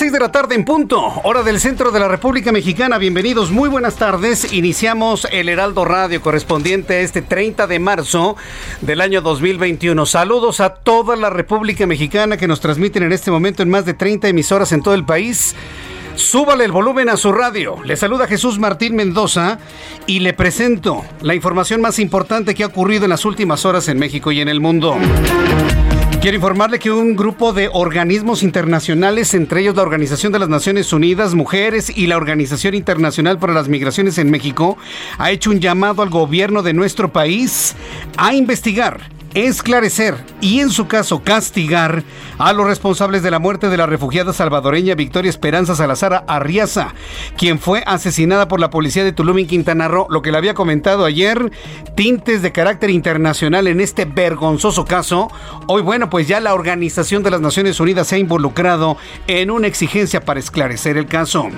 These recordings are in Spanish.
6 de la tarde en punto, hora del centro de la República Mexicana. Bienvenidos, muy buenas tardes. Iniciamos el Heraldo Radio correspondiente a este 30 de marzo del año 2021. Saludos a toda la República Mexicana que nos transmiten en este momento en más de 30 emisoras en todo el país. Súbale el volumen a su radio. Le saluda Jesús Martín Mendoza y le presento la información más importante que ha ocurrido en las últimas horas en México y en el mundo. Quiero informarle que un grupo de organismos internacionales, entre ellos la Organización de las Naciones Unidas, Mujeres y la Organización Internacional para las Migraciones en México, ha hecho un llamado al gobierno de nuestro país a investigar esclarecer y en su caso castigar a los responsables de la muerte de la refugiada salvadoreña Victoria Esperanza Salazar Arriaza, quien fue asesinada por la policía de Tulum en Quintana Roo, lo que le había comentado ayer, tintes de carácter internacional en este vergonzoso caso. Hoy bueno, pues ya la Organización de las Naciones Unidas se ha involucrado en una exigencia para esclarecer el caso.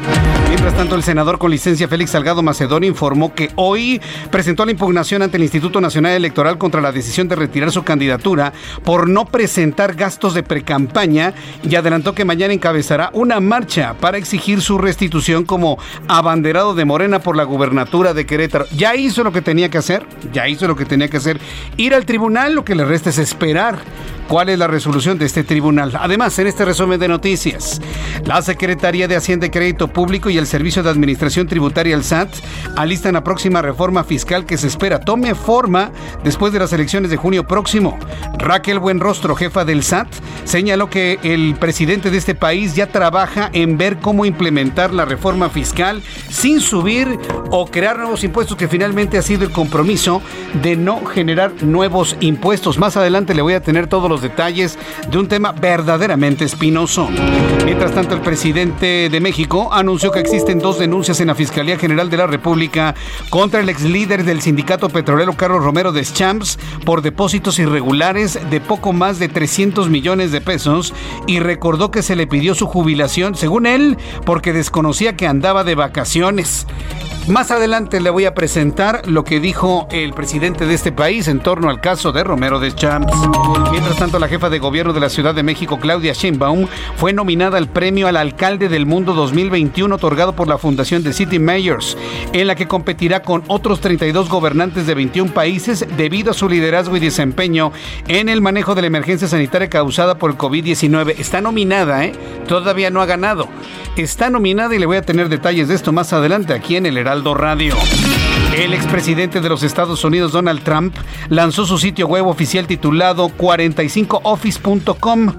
Mientras tanto, el senador con licencia Félix Salgado Macedonio informó que hoy presentó la impugnación ante el Instituto Nacional Electoral contra la decisión de retirar su candidatura por no presentar gastos de precampaña y adelantó que mañana encabezará una marcha para exigir su restitución como abanderado de Morena por la gubernatura de Querétaro. Ya hizo lo que tenía que hacer, ya hizo lo que tenía que hacer. Ir al tribunal, lo que le resta es esperar cuál es la resolución de este tribunal. Además, en este resumen de noticias, la Secretaría de Hacienda y Crédito Público y el Servicio de Administración Tributaria, el SAT, alistan la próxima reforma fiscal que se espera tome forma después de las elecciones de junio próximo. Raquel Buenrostro, jefa del SAT, señaló que el presidente de este país ya trabaja en ver cómo implementar la reforma fiscal sin subir o crear nuevos impuestos, que finalmente ha sido el compromiso de no generar nuevos impuestos. Más adelante le voy a tener todos los detalles de un tema verdaderamente espinoso. Mientras tanto, el presidente de México anunció que existen dos denuncias en la Fiscalía General de la República contra el ex líder del sindicato petrolero Carlos Romero de Champs por irregulares de poco más de 300 millones de pesos y recordó que se le pidió su jubilación, según él, porque desconocía que andaba de vacaciones. Más adelante le voy a presentar lo que dijo el presidente de este país en torno al caso de Romero de Champs. Mientras tanto, la jefa de gobierno de la Ciudad de México, Claudia Sheinbaum, fue nominada al premio al alcalde del mundo 2021 otorgado por la Fundación de City Mayors, en la que competirá con otros 32 gobernantes de 21 países debido a su liderazgo y desempeño en el manejo de la emergencia sanitaria causada por el COVID-19. Está nominada, ¿eh? Todavía no ha ganado. Está nominada y le voy a tener detalles de esto más adelante aquí en el Heraldo Radio. El expresidente de los Estados Unidos, Donald Trump, lanzó su sitio web oficial titulado 45office.com,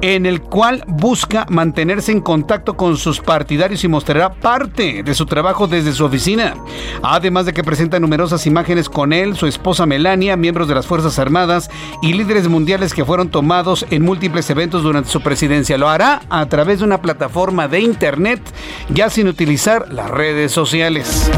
en el cual busca mantenerse en contacto con sus partidarios y mostrará parte de su trabajo desde su oficina. Además de que presenta numerosas imágenes con él, su esposa Melania, miembros de las Fuerzas Armadas y líderes mundiales que fueron tomados en múltiples eventos durante su presidencia. Lo hará a través de una plataforma de Internet, ya sin utilizar las redes sociales.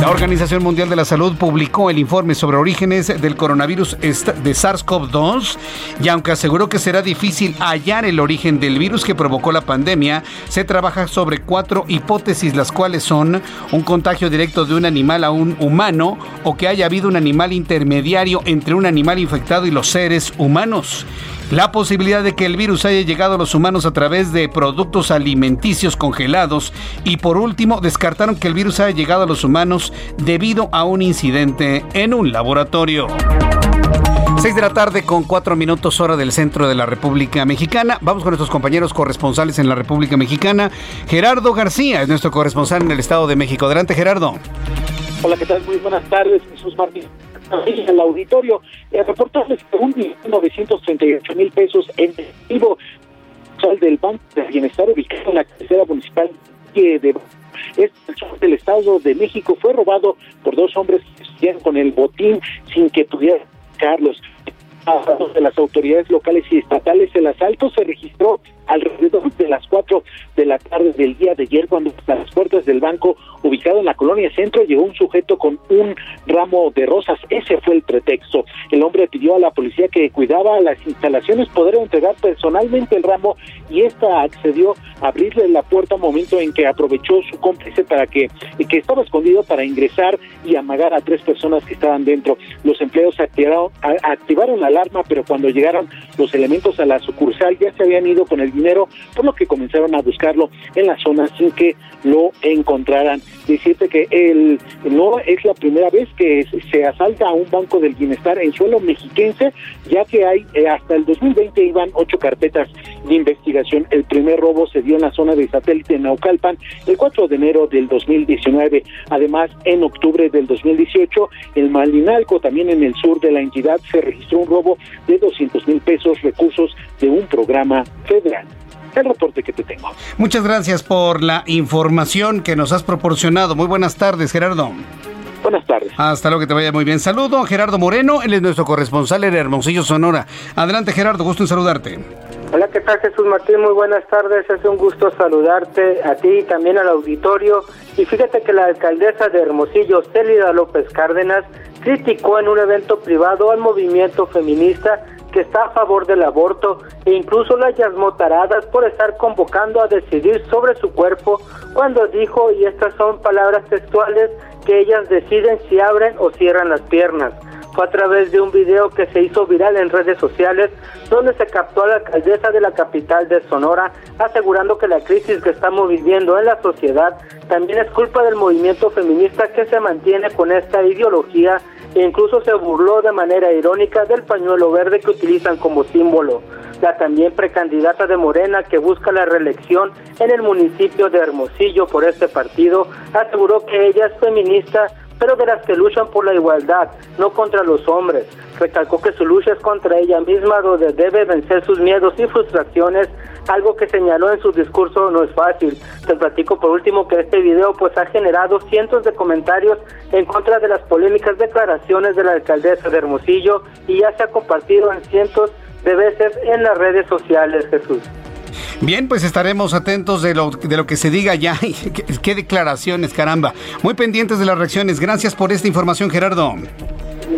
La Organización Mundial de la Salud publicó el informe sobre orígenes del coronavirus de SARS-CoV-2 y aunque aseguró que será difícil hallar el origen del virus que provocó la pandemia, se trabaja sobre cuatro hipótesis, las cuales son un contagio directo de un animal a un humano o que haya habido un animal intermediario entre un animal infectado y los seres humanos. La posibilidad de que el virus haya llegado a los humanos a través de productos alimenticios congelados y por último descartaron que el virus haya llegado a los humanos debido a un incidente en un laboratorio. 6 de la tarde con 4 minutos hora del centro de la República Mexicana. Vamos con nuestros compañeros corresponsales en la República Mexicana. Gerardo García es nuestro corresponsal en el Estado de México. Adelante Gerardo. Hola, ¿qué tal? Muy buenas tardes, Jesús Martín el auditorio, eh, reportarles que un mil pesos en efectivo del Banco de Bienestar ubicado en la cabecera municipal de este del Estado de México fue robado por dos hombres que con el botín sin que pudieran Carlos. De las autoridades locales y estatales el asalto se registró alrededor de las 4 de la tarde del día de ayer, cuando a las puertas del banco ubicado en la colonia centro llegó un sujeto con un ramo de rosas. Ese fue el pretexto. El hombre pidió a la policía que cuidaba las instalaciones poder entregar personalmente el ramo y esta accedió a abrirle la puerta momento en que aprovechó su cómplice para que, que estaba escondido para ingresar y amagar a tres personas que estaban dentro. Los empleados activaron, activaron la alarma, pero cuando llegaron los elementos a la sucursal ya se habían ido con el dinero, por lo que comenzaron a buscarlo en la zona sin que lo encontraran. Decirte que el, no es la primera vez que se asalta a un banco del bienestar en suelo mexiquense, ya que hay eh, hasta el 2020 iban ocho carpetas de investigación. El primer robo se dio en la zona de satélite en Naucalpan el 4 de enero del 2019. Además, en octubre del 2018, el Malinalco, también en el sur de la entidad, se registró un robo de 200 mil pesos, recursos de un programa federal el reporte que te tengo. Muchas gracias por la información que nos has proporcionado. Muy buenas tardes, Gerardo. Buenas tardes. Hasta luego, que te vaya muy bien. Saludo a Gerardo Moreno, él es nuestro corresponsal en Hermosillo, Sonora. Adelante, Gerardo, gusto en saludarte. Hola, ¿qué tal Jesús Martín? Muy buenas tardes, es un gusto saludarte a ti y también al auditorio. Y fíjate que la alcaldesa de Hermosillo, Célida López Cárdenas, criticó en un evento privado al movimiento feminista que está a favor del aborto e incluso la llamó taradas por estar convocando a decidir sobre su cuerpo cuando dijo, y estas son palabras textuales, que ellas deciden si abren o cierran las piernas. Fue a través de un video que se hizo viral en redes sociales donde se captó a la alcaldesa de la capital de Sonora asegurando que la crisis que estamos viviendo en la sociedad también es culpa del movimiento feminista que se mantiene con esta ideología incluso se burló de manera irónica del pañuelo verde que utilizan como símbolo. La también precandidata de Morena que busca la reelección en el municipio de Hermosillo por este partido aseguró que ella es feminista pero de las que luchan por la igualdad, no contra los hombres. Recalcó que su lucha es contra ella misma, donde debe vencer sus miedos y frustraciones, algo que señaló en su discurso no es fácil. Te platico por último que este video pues ha generado cientos de comentarios en contra de las polémicas declaraciones de la alcaldesa de Hermosillo y ya se ha compartido en cientos de veces en las redes sociales, Jesús. Bien, pues estaremos atentos de lo, de lo que se diga ya. ¿Qué, qué declaraciones, caramba. Muy pendientes de las reacciones. Gracias por esta información, Gerardo.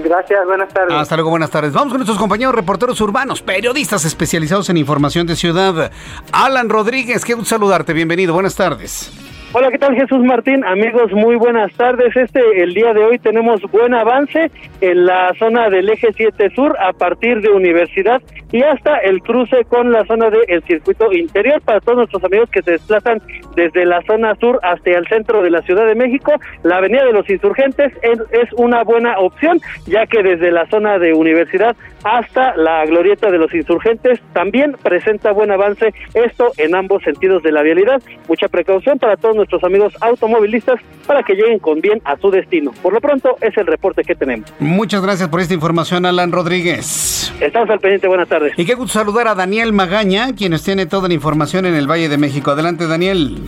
Gracias, buenas tardes. Hasta luego, buenas tardes. Vamos con nuestros compañeros reporteros urbanos, periodistas especializados en información de ciudad. Alan Rodríguez, qué gusto saludarte. Bienvenido, buenas tardes. Hola, ¿qué tal Jesús Martín? Amigos, muy buenas tardes. Este, el día de hoy tenemos buen avance en la zona del eje 7 sur a partir de Universidad y hasta el cruce con la zona del circuito interior para todos nuestros amigos que se desplazan desde la zona sur hasta el centro de la Ciudad de México. La avenida de los insurgentes es, es una buena opción ya que desde la zona de Universidad hasta la glorieta de los insurgentes también presenta buen avance esto en ambos sentidos de la vialidad. Mucha precaución para todos nuestros amigos automovilistas para que lleguen con bien a su destino. Por lo pronto es el reporte que tenemos. Muchas gracias por esta información, Alan Rodríguez. Estamos al pendiente, buenas tardes. Y qué gusto saludar a Daniel Magaña, quien nos tiene toda la información en el Valle de México. Adelante, Daniel.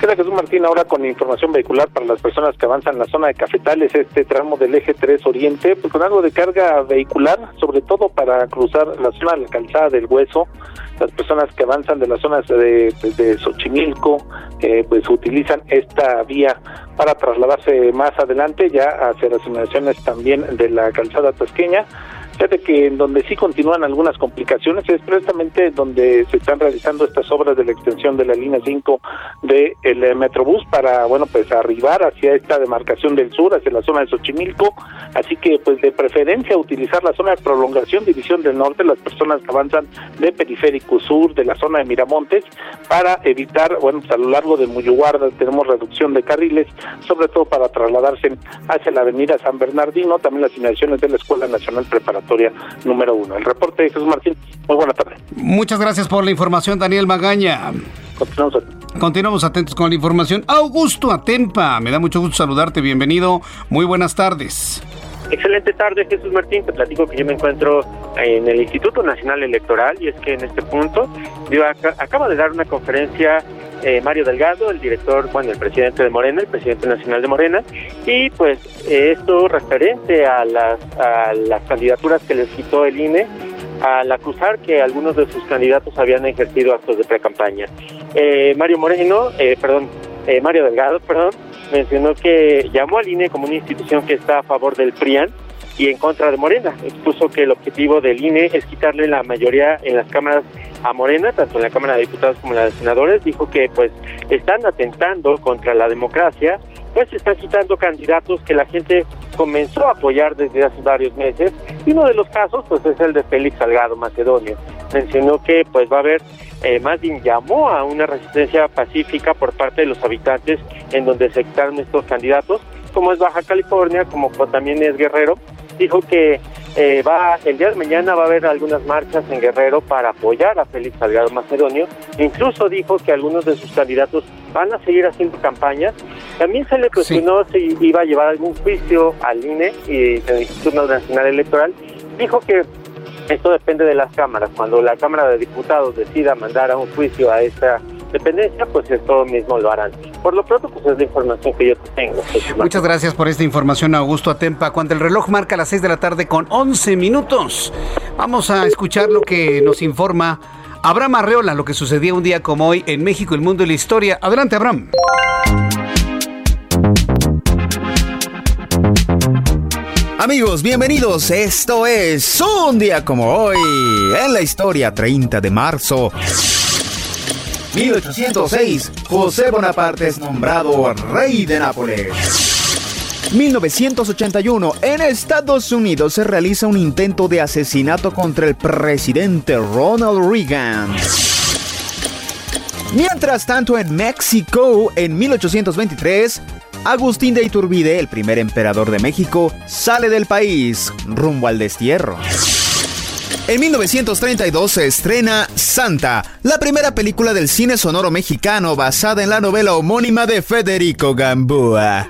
Queda Jesús Martín ahora con información vehicular para las personas que avanzan en la zona de Cafetales, este tramo del eje 3 Oriente, pues con algo de carga vehicular, sobre todo para cruzar la zona de la calzada del Hueso. Las personas que avanzan de las zonas de, Xochimilco, eh, pues utilizan esta vía para trasladarse más adelante ya hacia las inmediaciones también de la calzada tasqueña Fíjate que en donde sí continúan algunas complicaciones es precisamente donde se están realizando estas obras de la extensión de la línea 5 del eh, Metrobús para, bueno, pues arribar hacia esta demarcación del sur, hacia la zona de Xochimilco. Así que, pues de preferencia utilizar la zona de prolongación, división del norte, las personas que avanzan de Periférico Sur, de la zona de Miramontes, para evitar, bueno, pues a lo largo de Muyuguarda tenemos reducción de carriles, sobre todo para trasladarse hacia la avenida San Bernardino, también las inmediaciones de la Escuela Nacional Preparatoria número uno. El reporte de Jesús Martín, muy buena tarde. Muchas gracias por la información, Daniel Magaña. Continuamos atentos. Continuamos atentos con la información. Augusto Atempa, me da mucho gusto saludarte, bienvenido, muy buenas tardes. Excelente tarde, Jesús Martín. Te platico que yo me encuentro en el Instituto Nacional Electoral y es que en este punto yo acaba de dar una conferencia eh, Mario Delgado, el director, bueno, el presidente de Morena, el presidente nacional de Morena, y pues esto referente a las, a las candidaturas que les quitó el INE al acusar que algunos de sus candidatos habían ejercido actos de pre-campaña. Eh, Mario Moreno, eh, perdón, Mario Delgado, perdón, mencionó que llamó al INE como una institución que está a favor del PRIAN y en contra de Morena. Expuso que el objetivo del INE es quitarle la mayoría en las cámaras a Morena, tanto en la Cámara de Diputados como en la de Senadores. Dijo que pues están atentando contra la democracia, pues están quitando candidatos que la gente comenzó a apoyar desde hace varios meses. Y uno de los casos pues es el de Félix Salgado Macedonio. Mencionó que pues va a haber eh, más bien llamó a una resistencia pacífica por parte de los habitantes en donde se quitaron estos candidatos, como es Baja California, como también es Guerrero, dijo que eh, va el día de mañana va a haber algunas marchas en Guerrero para apoyar a Félix Salgado Macedonio. Incluso dijo que algunos de sus candidatos van a seguir haciendo campañas. También se le cuestionó si iba a llevar algún juicio al INE y al Instituto Nacional Electoral. Dijo que esto depende de las cámaras. Cuando la Cámara de Diputados decida mandar a un juicio a esta dependencia, pues esto mismo lo harán. Por lo pronto, pues es la información que yo tengo. Muchas gracias por esta información, Augusto Atempa. Cuando el reloj marca las 6 de la tarde con 11 minutos, vamos a escuchar lo que nos informa Abraham Arreola, lo que sucedía un día como hoy en México, el mundo y la historia. Adelante, Abraham. Amigos, bienvenidos. Esto es un día como hoy en la historia 30 de marzo. 1806, José Bonaparte es nombrado rey de Nápoles. 1981, en Estados Unidos se realiza un intento de asesinato contra el presidente Ronald Reagan. Mientras tanto, en México, en 1823, Agustín de Iturbide, el primer emperador de México, sale del país rumbo al destierro. En 1932 se estrena Santa, la primera película del cine sonoro mexicano basada en la novela homónima de Federico Gamboa.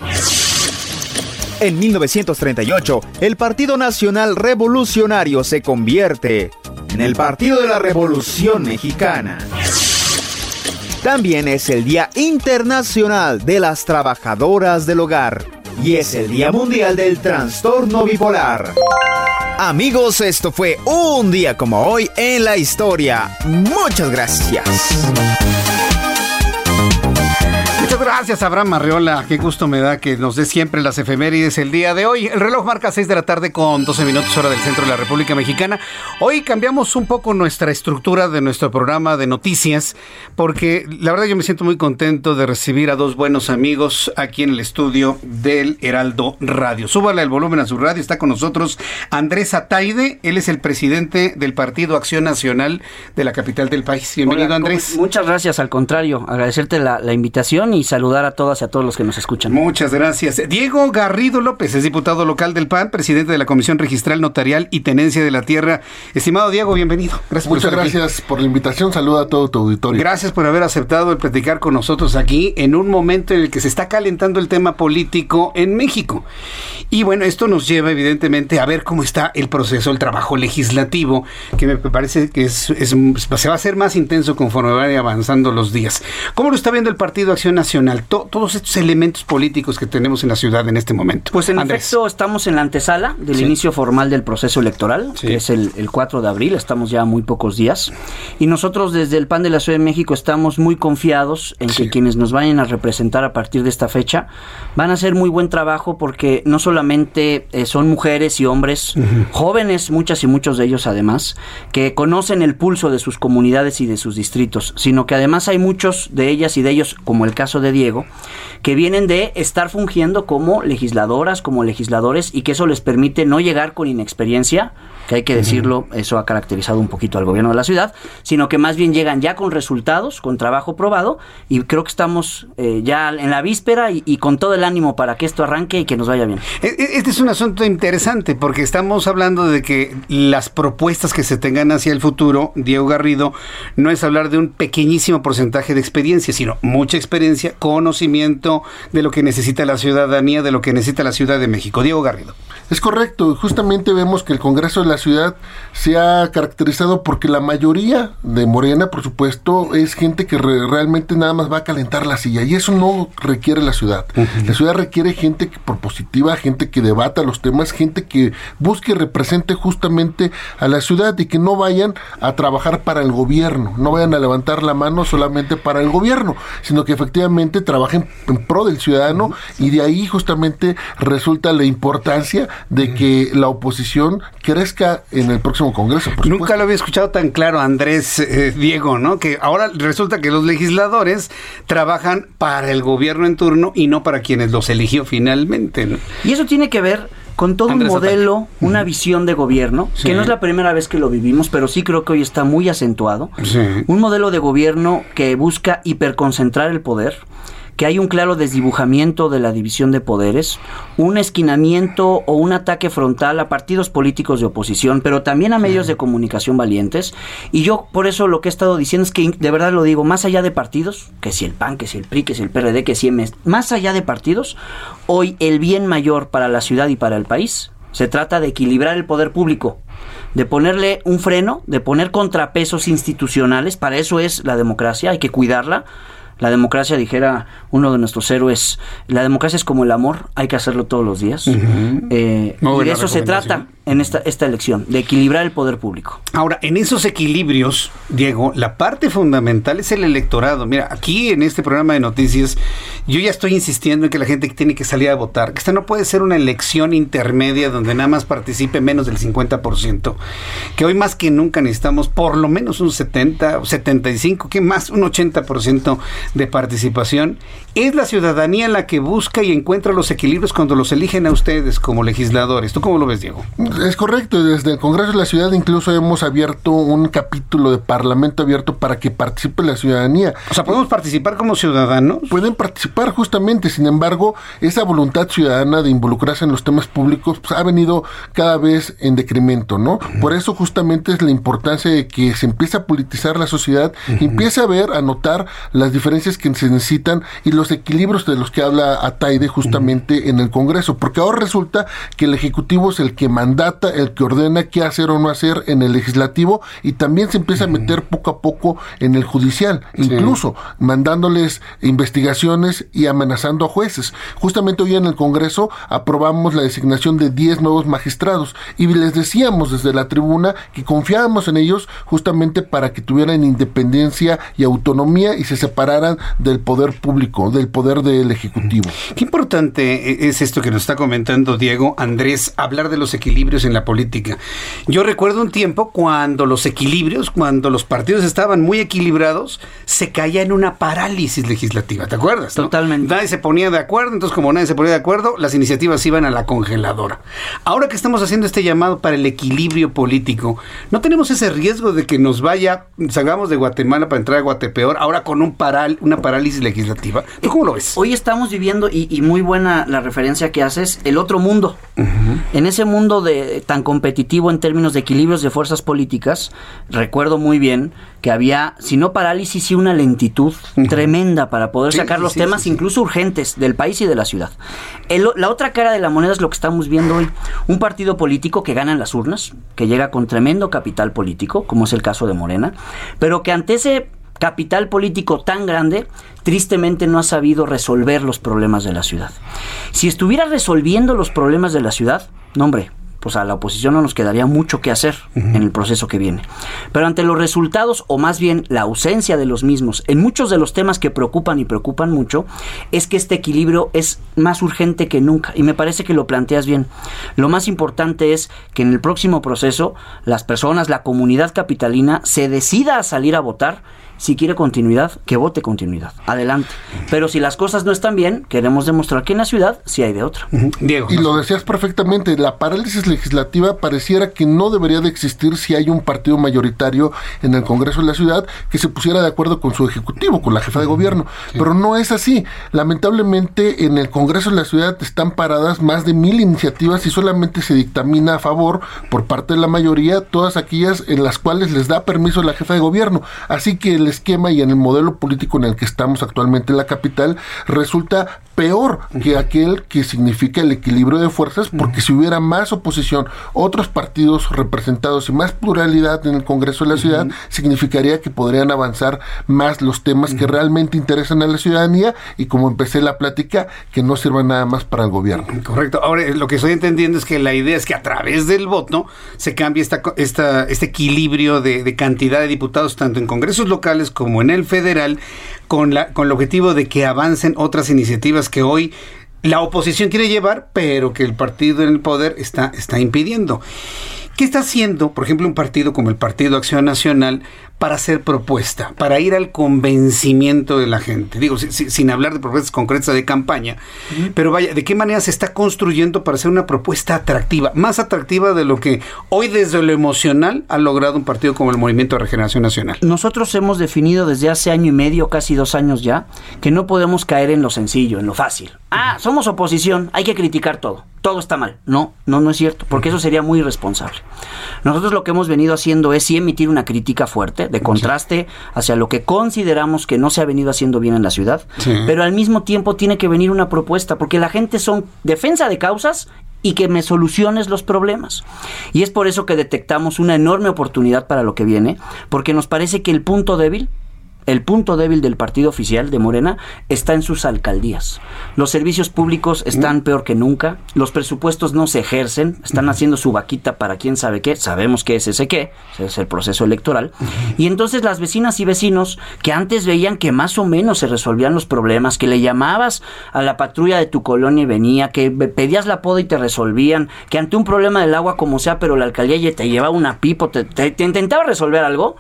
En 1938, el Partido Nacional Revolucionario se convierte en el Partido de la Revolución Mexicana. También es el Día Internacional de las Trabajadoras del Hogar y es el Día Mundial del Trastorno Bipolar. Amigos, esto fue un día como hoy en la historia. Muchas gracias. Gracias, Abraham Marriola. Qué gusto me da que nos dé siempre las efemérides el día de hoy. El reloj marca 6 de la tarde con 12 minutos hora del centro de la República Mexicana. Hoy cambiamos un poco nuestra estructura de nuestro programa de noticias porque la verdad yo me siento muy contento de recibir a dos buenos amigos aquí en el estudio del Heraldo Radio. Súbale el volumen a su radio. Está con nosotros Andrés Ataide. Él es el presidente del Partido Acción Nacional de la capital del país. Bienvenido, Andrés. Muchas gracias. Al contrario, agradecerte la, la invitación y saludos saludar a todas y a todos los que nos escuchan. Muchas gracias. Diego Garrido López es diputado local del PAN, presidente de la Comisión Registral Notarial y Tenencia de la Tierra. Estimado Diego, bienvenido. Gracias Muchas gracias por la invitación. Saluda a todo tu auditorio. Gracias por haber aceptado el platicar con nosotros aquí en un momento en el que se está calentando el tema político en México. Y bueno, esto nos lleva evidentemente a ver cómo está el proceso, el trabajo legislativo, que me parece que es, se va a hacer más intenso conforme vayan avanzando los días. ¿Cómo lo está viendo el Partido Acción Nacional? Todos estos elementos políticos que tenemos en la ciudad en este momento. Pues en efecto estamos en la antesala del inicio formal del proceso electoral, que es el, 4 de abril, estamos ya muy pocos días. Y nosotros desde el PAN de la Ciudad de México estamos muy confiados en que quienes nos vayan a representar a partir de esta fecha van a hacer muy buen trabajo porque no solamente eh, son mujeres y hombres, jóvenes, muchas y muchos de ellos además, que conocen el pulso de sus comunidades y de sus distritos, sino que además hay muchos de ellas y de ellos, como el caso de Que vienen de estar fungiendo como legisladoras, como legisladores, y que eso les permite no llegar con inexperiencia, que hay que decirlo, eso ha caracterizado un poquito al gobierno de la ciudad, sino que más bien llegan ya con resultados, con trabajo probado, y creo que estamos eh, ya en la víspera y, con todo el ánimo para que esto arranque y que nos vaya bien. E, e, este es un asunto interesante porque estamos hablando de que las propuestas que se tengan hacia el futuro, Diego Garrido, no es hablar de un pequeñísimo porcentaje de experiencia, sino mucha experiencia, conocimiento de lo que necesita la ciudadanía, de lo que necesita la Ciudad de México. Diego Garrido. Es correcto, justamente vemos que el Congreso de la ciudad se ha caracterizado porque la mayoría de Morena, por supuesto, es gente que realmente nada más va a calentar la silla y eso no requiere la ciudad. La ciudad requiere gente que, propositiva, gente que debata los temas, gente que busque y represente justamente a la ciudad y que no vayan a trabajar para el gobierno, no vayan a levantar la mano solamente para el gobierno, sino que efectivamente trabajen en pro del ciudadano y de ahí justamente resulta la importancia de que la oposición crezca en el próximo Congreso. Nunca lo había escuchado tan claro, Andrés eh, Diego, ¿no? Que ahora resulta que los legisladores trabajan para el gobierno en turno y no para quienes los eligió finalmente. ¿no? Y eso tiene que ver con todo un modelo, una visión de gobierno, que no es la primera vez que lo vivimos, pero sí creo que hoy está muy acentuado. Un modelo de gobierno que busca hiperconcentrar el poder, que hay un claro desdibujamiento de la división de poderes, un esquinamiento o un ataque frontal a partidos políticos de oposición, pero también a medios de comunicación valientes. Y yo por eso lo que he estado diciendo es que de verdad lo digo, más allá de partidos, que si el PAN, que si el PRI, que si el PRD, que si MES, más allá de partidos, hoy el bien mayor para la ciudad y para el país se trata de equilibrar el poder público, de ponerle un freno, de poner contrapesos institucionales, para eso es la democracia, hay que cuidarla, la democracia, dijera uno de nuestros héroes, la democracia es como el amor, hay que hacerlo todos los días. Eh, y de eso se trata en esta, esta elección, de equilibrar el poder público. Ahora, en esos equilibrios, Diego, la parte fundamental es el electorado. Mira, aquí en este programa de noticias, yo ya estoy insistiendo en que la gente tiene que salir a votar, que esta no puede ser una elección intermedia donde nada más participe menos del 50%, que hoy más que nunca necesitamos por lo menos un 70 o 75, que más, un 80% de participación. Es la ciudadanía la que busca y encuentra los equilibrios cuando los eligen a ustedes como legisladores. ¿Tú cómo lo ves, Diego? Es correcto, desde el Congreso de la Ciudad incluso hemos abierto un capítulo de Parlamento abierto para que participe la ciudadanía. O sea, ¿podemos participar como ciudadanos? Pueden participar justamente, sin embargo, esa voluntad ciudadana de involucrarse en los temas públicos pues, ha venido cada vez en decremento, ¿no? Por eso justamente es la importancia de que se empiece a politizar la sociedad, empiece a ver, a notar las diferencias que se necesitan y los equilibrios de los que habla Ataide justamente en el Congreso, porque ahora resulta que el Ejecutivo es el que manda el que ordena qué hacer o no hacer en el legislativo y también se empieza a meter poco a poco en el judicial, incluso mandándoles investigaciones y amenazando a jueces. Justamente hoy en el Congreso aprobamos la designación de 10 nuevos magistrados y les decíamos desde la tribuna que confiábamos en ellos justamente para que tuvieran independencia y autonomía y se separaran del poder público, del poder del Ejecutivo. Qué importante es esto que nos está comentando Diego Andrés, hablar de los equilibrios en la política. Yo recuerdo un tiempo cuando los equilibrios, cuando los partidos estaban muy equilibrados, se caía en una parálisis legislativa, ¿te acuerdas? Totalmente. Nadie se ponía de acuerdo, entonces como nadie se ponía de acuerdo, las iniciativas iban a la congeladora. Ahora que estamos haciendo este llamado para el equilibrio político, ¿no tenemos ese riesgo de que nos vaya, salgamos de Guatemala para entrar a Guatepeor, ahora con un paral, una parálisis legislativa. ¿Tú cómo lo ves? Hoy estamos viviendo, y, muy buena la referencia que haces, el otro mundo. En ese mundo de tan competitivo en términos de equilibrios de fuerzas políticas, recuerdo muy bien que había, si no parálisis, y una lentitud tremenda para poder sacar los temas incluso urgentes del país y de la ciudad. la otra cara de la moneda es lo que estamos viendo hoy. Un partido político que gana en las urnas, que llega con tremendo capital político, como es el caso de Morena, pero que ante ese capital político tan grande, tristemente no ha sabido resolver los problemas de la ciudad. Si estuviera resolviendo los problemas de la ciudad, no hombre, pues a la oposición no nos quedaría mucho que hacer en el proceso que viene. Pero ante los resultados, o más bien la ausencia de los mismos, en muchos de los temas que preocupan y preocupan mucho, es que este equilibrio es más urgente que nunca. Y me parece que lo planteas bien. Lo más importante es que en el próximo proceso las personas, la comunidad capitalina, se decida a salir a votar si quiere continuidad, que vote continuidad. Adelante. Pero si las cosas no están bien, queremos demostrar que en la ciudad sí hay de otra. Diego. Y lo decías perfectamente, la parálisis legislativa pareciera que no debería de existir si hay un partido mayoritario en el Congreso de la ciudad que se pusiera de acuerdo con su ejecutivo, con la jefa de gobierno. Pero no es así. Lamentablemente en el Congreso de la ciudad están paradas más de mil iniciativas y solamente se dictamina a favor por parte de la mayoría todas aquellas en las cuales les da permiso la jefa de gobierno. Así que el esquema y en el modelo político en el que estamos actualmente en la capital resulta peor que aquel que significa el equilibrio de fuerzas, porque si hubiera más oposición, otros partidos representados y más pluralidad en el Congreso de la ciudad, significaría que podrían avanzar más los temas que realmente interesan a la ciudadanía y como empecé la plática, que no sirvan nada más para el gobierno. Correcto. Ahora, lo que estoy entendiendo es que la idea es que a través del voto se cambie esta, esta, este equilibrio de, de cantidad de diputados, tanto en congresos locales como en el federal, con, la, con el objetivo de que avancen otras iniciativas que hoy la oposición quiere llevar, pero que el partido en el poder está, está impidiendo. ¿Qué está haciendo, por ejemplo, un partido como el Partido Acción Nacional para hacer propuesta, para ir al convencimiento de la gente. Digo, sin hablar de propuestas concretas de campaña, pero vaya, ¿de qué manera se está construyendo para hacer una propuesta atractiva, más atractiva de lo que hoy desde lo emocional ha logrado un partido como el Movimiento de Regeneración Nacional? Nosotros hemos definido desde hace año y medio, casi dos años ya, que no podemos caer en lo sencillo, en lo fácil. Ah, somos oposición, hay que criticar todo. Todo está mal. No, no, no es cierto, porque eso sería muy irresponsable. Nosotros lo que hemos venido haciendo es sí emitir una crítica fuerte, de contraste hacia lo que consideramos que no se ha venido haciendo bien en la ciudad, pero al mismo tiempo tiene que venir una propuesta, porque la gente son defensa de causas y que me soluciones los problemas. Y es por eso que detectamos una enorme oportunidad para lo que viene, porque nos parece que el punto débil el punto débil del partido oficial de Morena está en sus alcaldías. Los servicios públicos están peor que nunca, los presupuestos no se ejercen, están haciendo su vaquita para quién sabe qué, sabemos qué es ese qué, es el proceso electoral. Y entonces las vecinas y vecinos que antes veían que más o menos se resolvían los problemas, que le llamabas a la patrulla de tu colonia y venía, que pedías la poda y te resolvían, que ante un problema del agua como sea, pero la alcaldía te llevaba una pipo, te, intentaba resolver algo,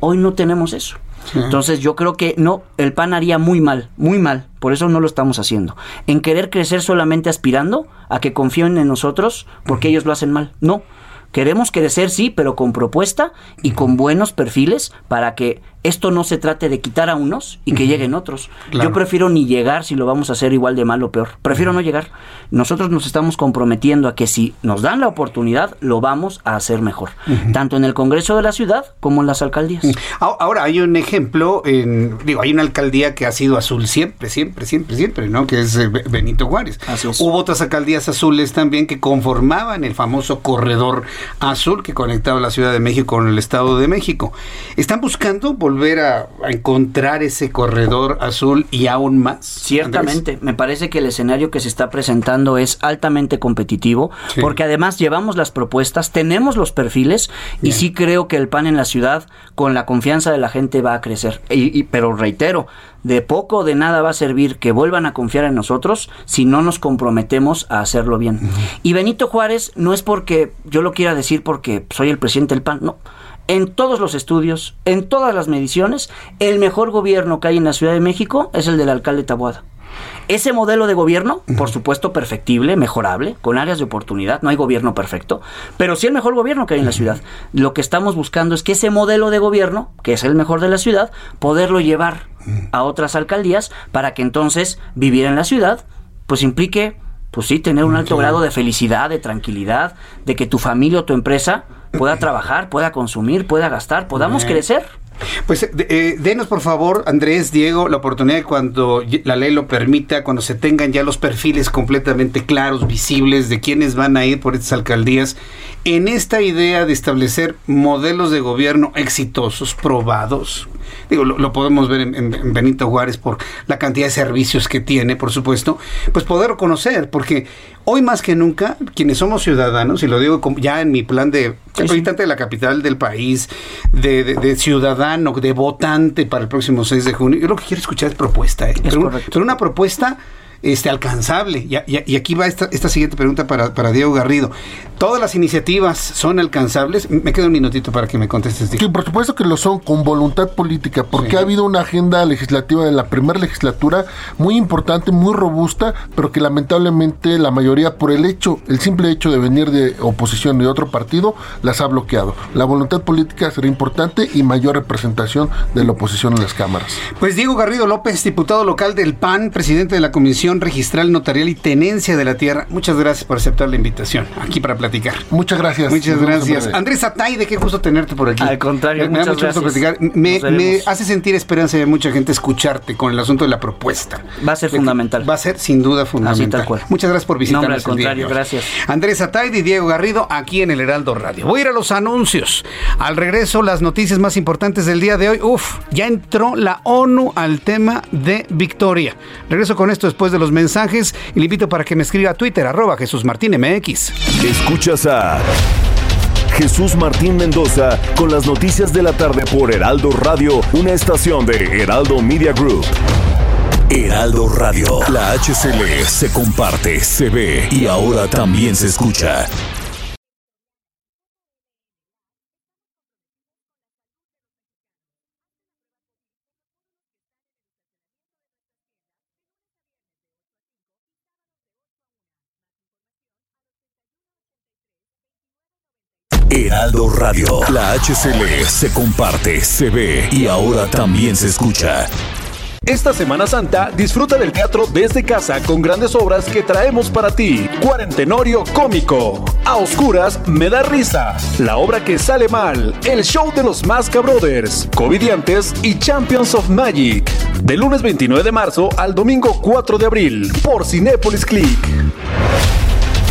hoy no tenemos eso. Entonces yo creo que no, el PAN haría muy mal, muy mal, por eso no lo estamos haciendo. En querer crecer solamente aspirando a que confíen en nosotros porque ellos lo hacen mal. No, queremos crecer sí, pero con propuesta y con buenos perfiles para que esto no se trate de quitar a unos y que lleguen otros. Yo prefiero ni llegar si lo vamos a hacer igual de mal o peor. Prefiero no llegar. Nosotros nos estamos comprometiendo a que si nos dan la oportunidad, lo vamos a hacer mejor. Tanto en el Congreso de la Ciudad como en las alcaldías. Ahora, hay un ejemplo, en, digo, hay una alcaldía que ha sido azul siempre, siempre, siempre, siempre, ¿no? Que es eh, Benito Juárez. Hubo otras alcaldías azules también que conformaban el famoso corredor azul que conectaba la Ciudad de México con el Estado de México. Están buscando volver a, encontrar ese corredor azul y aún más? Ciertamente, me parece que el escenario que se está presentando es altamente competitivo, porque además llevamos las propuestas, tenemos los perfiles y sí creo que el PAN en la ciudad, con la confianza de la gente, va a crecer. Y, pero reitero, de poco o de nada va a servir que vuelvan a confiar en nosotros si no nos comprometemos a hacerlo bien. Y Benito Juárez no es porque yo lo quiera decir porque soy el presidente del PAN, no en todos los estudios, en todas las mediciones, el mejor gobierno que hay en la Ciudad de México es el del alcalde Taboada. Ese modelo de gobierno, por supuesto, perfectible, mejorable, con áreas de oportunidad, no hay gobierno perfecto, pero sí el mejor gobierno que hay en la ciudad. Lo que estamos buscando es que ese modelo de gobierno, que es el mejor de la ciudad, poderlo llevar a otras alcaldías para que entonces vivir en la ciudad pues implique pues sí, tener un alto grado de felicidad, de tranquilidad, de que tu familia o tu empresa pueda trabajar, pueda consumir, pueda gastar, podamos crecer. Pues eh, denos por favor, Andrés, Diego, la oportunidad de cuando la ley lo permita, cuando se tengan ya los perfiles completamente claros, visibles de quiénes van a ir por estas alcaldías, en esta idea de establecer modelos de gobierno exitosos, probados, digo, lo, podemos ver en, Benito Juárez por la cantidad de servicios que tiene, por supuesto, pues poder conocer, porque hoy más que nunca, quienes somos ciudadanos, y lo digo ya en mi plan de habitante de la capital del país, de, ciudadano, de votante para el próximo 6 de junio, yo lo que quiero escuchar es propuesta, ¿eh? pero, pero una propuesta este, alcanzable. Y, y, aquí va esta, esta siguiente pregunta para, para, Diego Garrido. ¿Todas las iniciativas son alcanzables? Me queda un minutito para que me contestes. Sí, por supuesto que lo son con voluntad política, porque ha habido una agenda legislativa de la primera legislatura muy importante, muy robusta, pero que lamentablemente la mayoría, por el hecho, el simple hecho de venir de oposición de otro partido, las ha bloqueado. La voluntad política será importante y mayor representación de la oposición en las cámaras. Pues Diego Garrido López, diputado local del PAN, presidente de la Comisión registral, notarial y tenencia de la tierra. Muchas gracias por aceptar la invitación aquí para platicar. Muchas gracias. Muchas gracias. Andrés Atay, de qué gusto tenerte por aquí. Al contrario, me, da mucho gusto platicar. Me, hace sentir esperanza de mucha gente escucharte con el asunto de la propuesta. Va a ser fundamental. Va a ser sin duda fundamental. Muchas gracias por visitarnos. No, al contrario, gracias. Andrés Atay y Diego Garrido aquí en el Heraldo Radio. Voy a ir a los anuncios. Al regreso, las noticias más importantes del día de hoy. Uf, ya entró la ONU al tema de Victoria. Regreso con esto después de los mensajes y le invito para que me escriba a Twitter, arroba Jesús Martín MX. Escuchas a Jesús Martín Mendoza con las noticias de la tarde por Heraldo Radio, una estación de Heraldo Media Group. Heraldo Radio, la HCL se comparte, se ve y ahora también se escucha. Heraldo Radio. La HCL se comparte, se ve y ahora también se escucha. Esta Semana Santa disfruta del teatro desde casa con grandes obras que traemos para ti. Cuarentenorio cómico. A oscuras me da risa. La obra que sale mal. El show de los Masca Brothers. Covidiantes y Champions of Magic. Del lunes 29 de marzo al domingo 4 de abril. Por Cinépolis Click.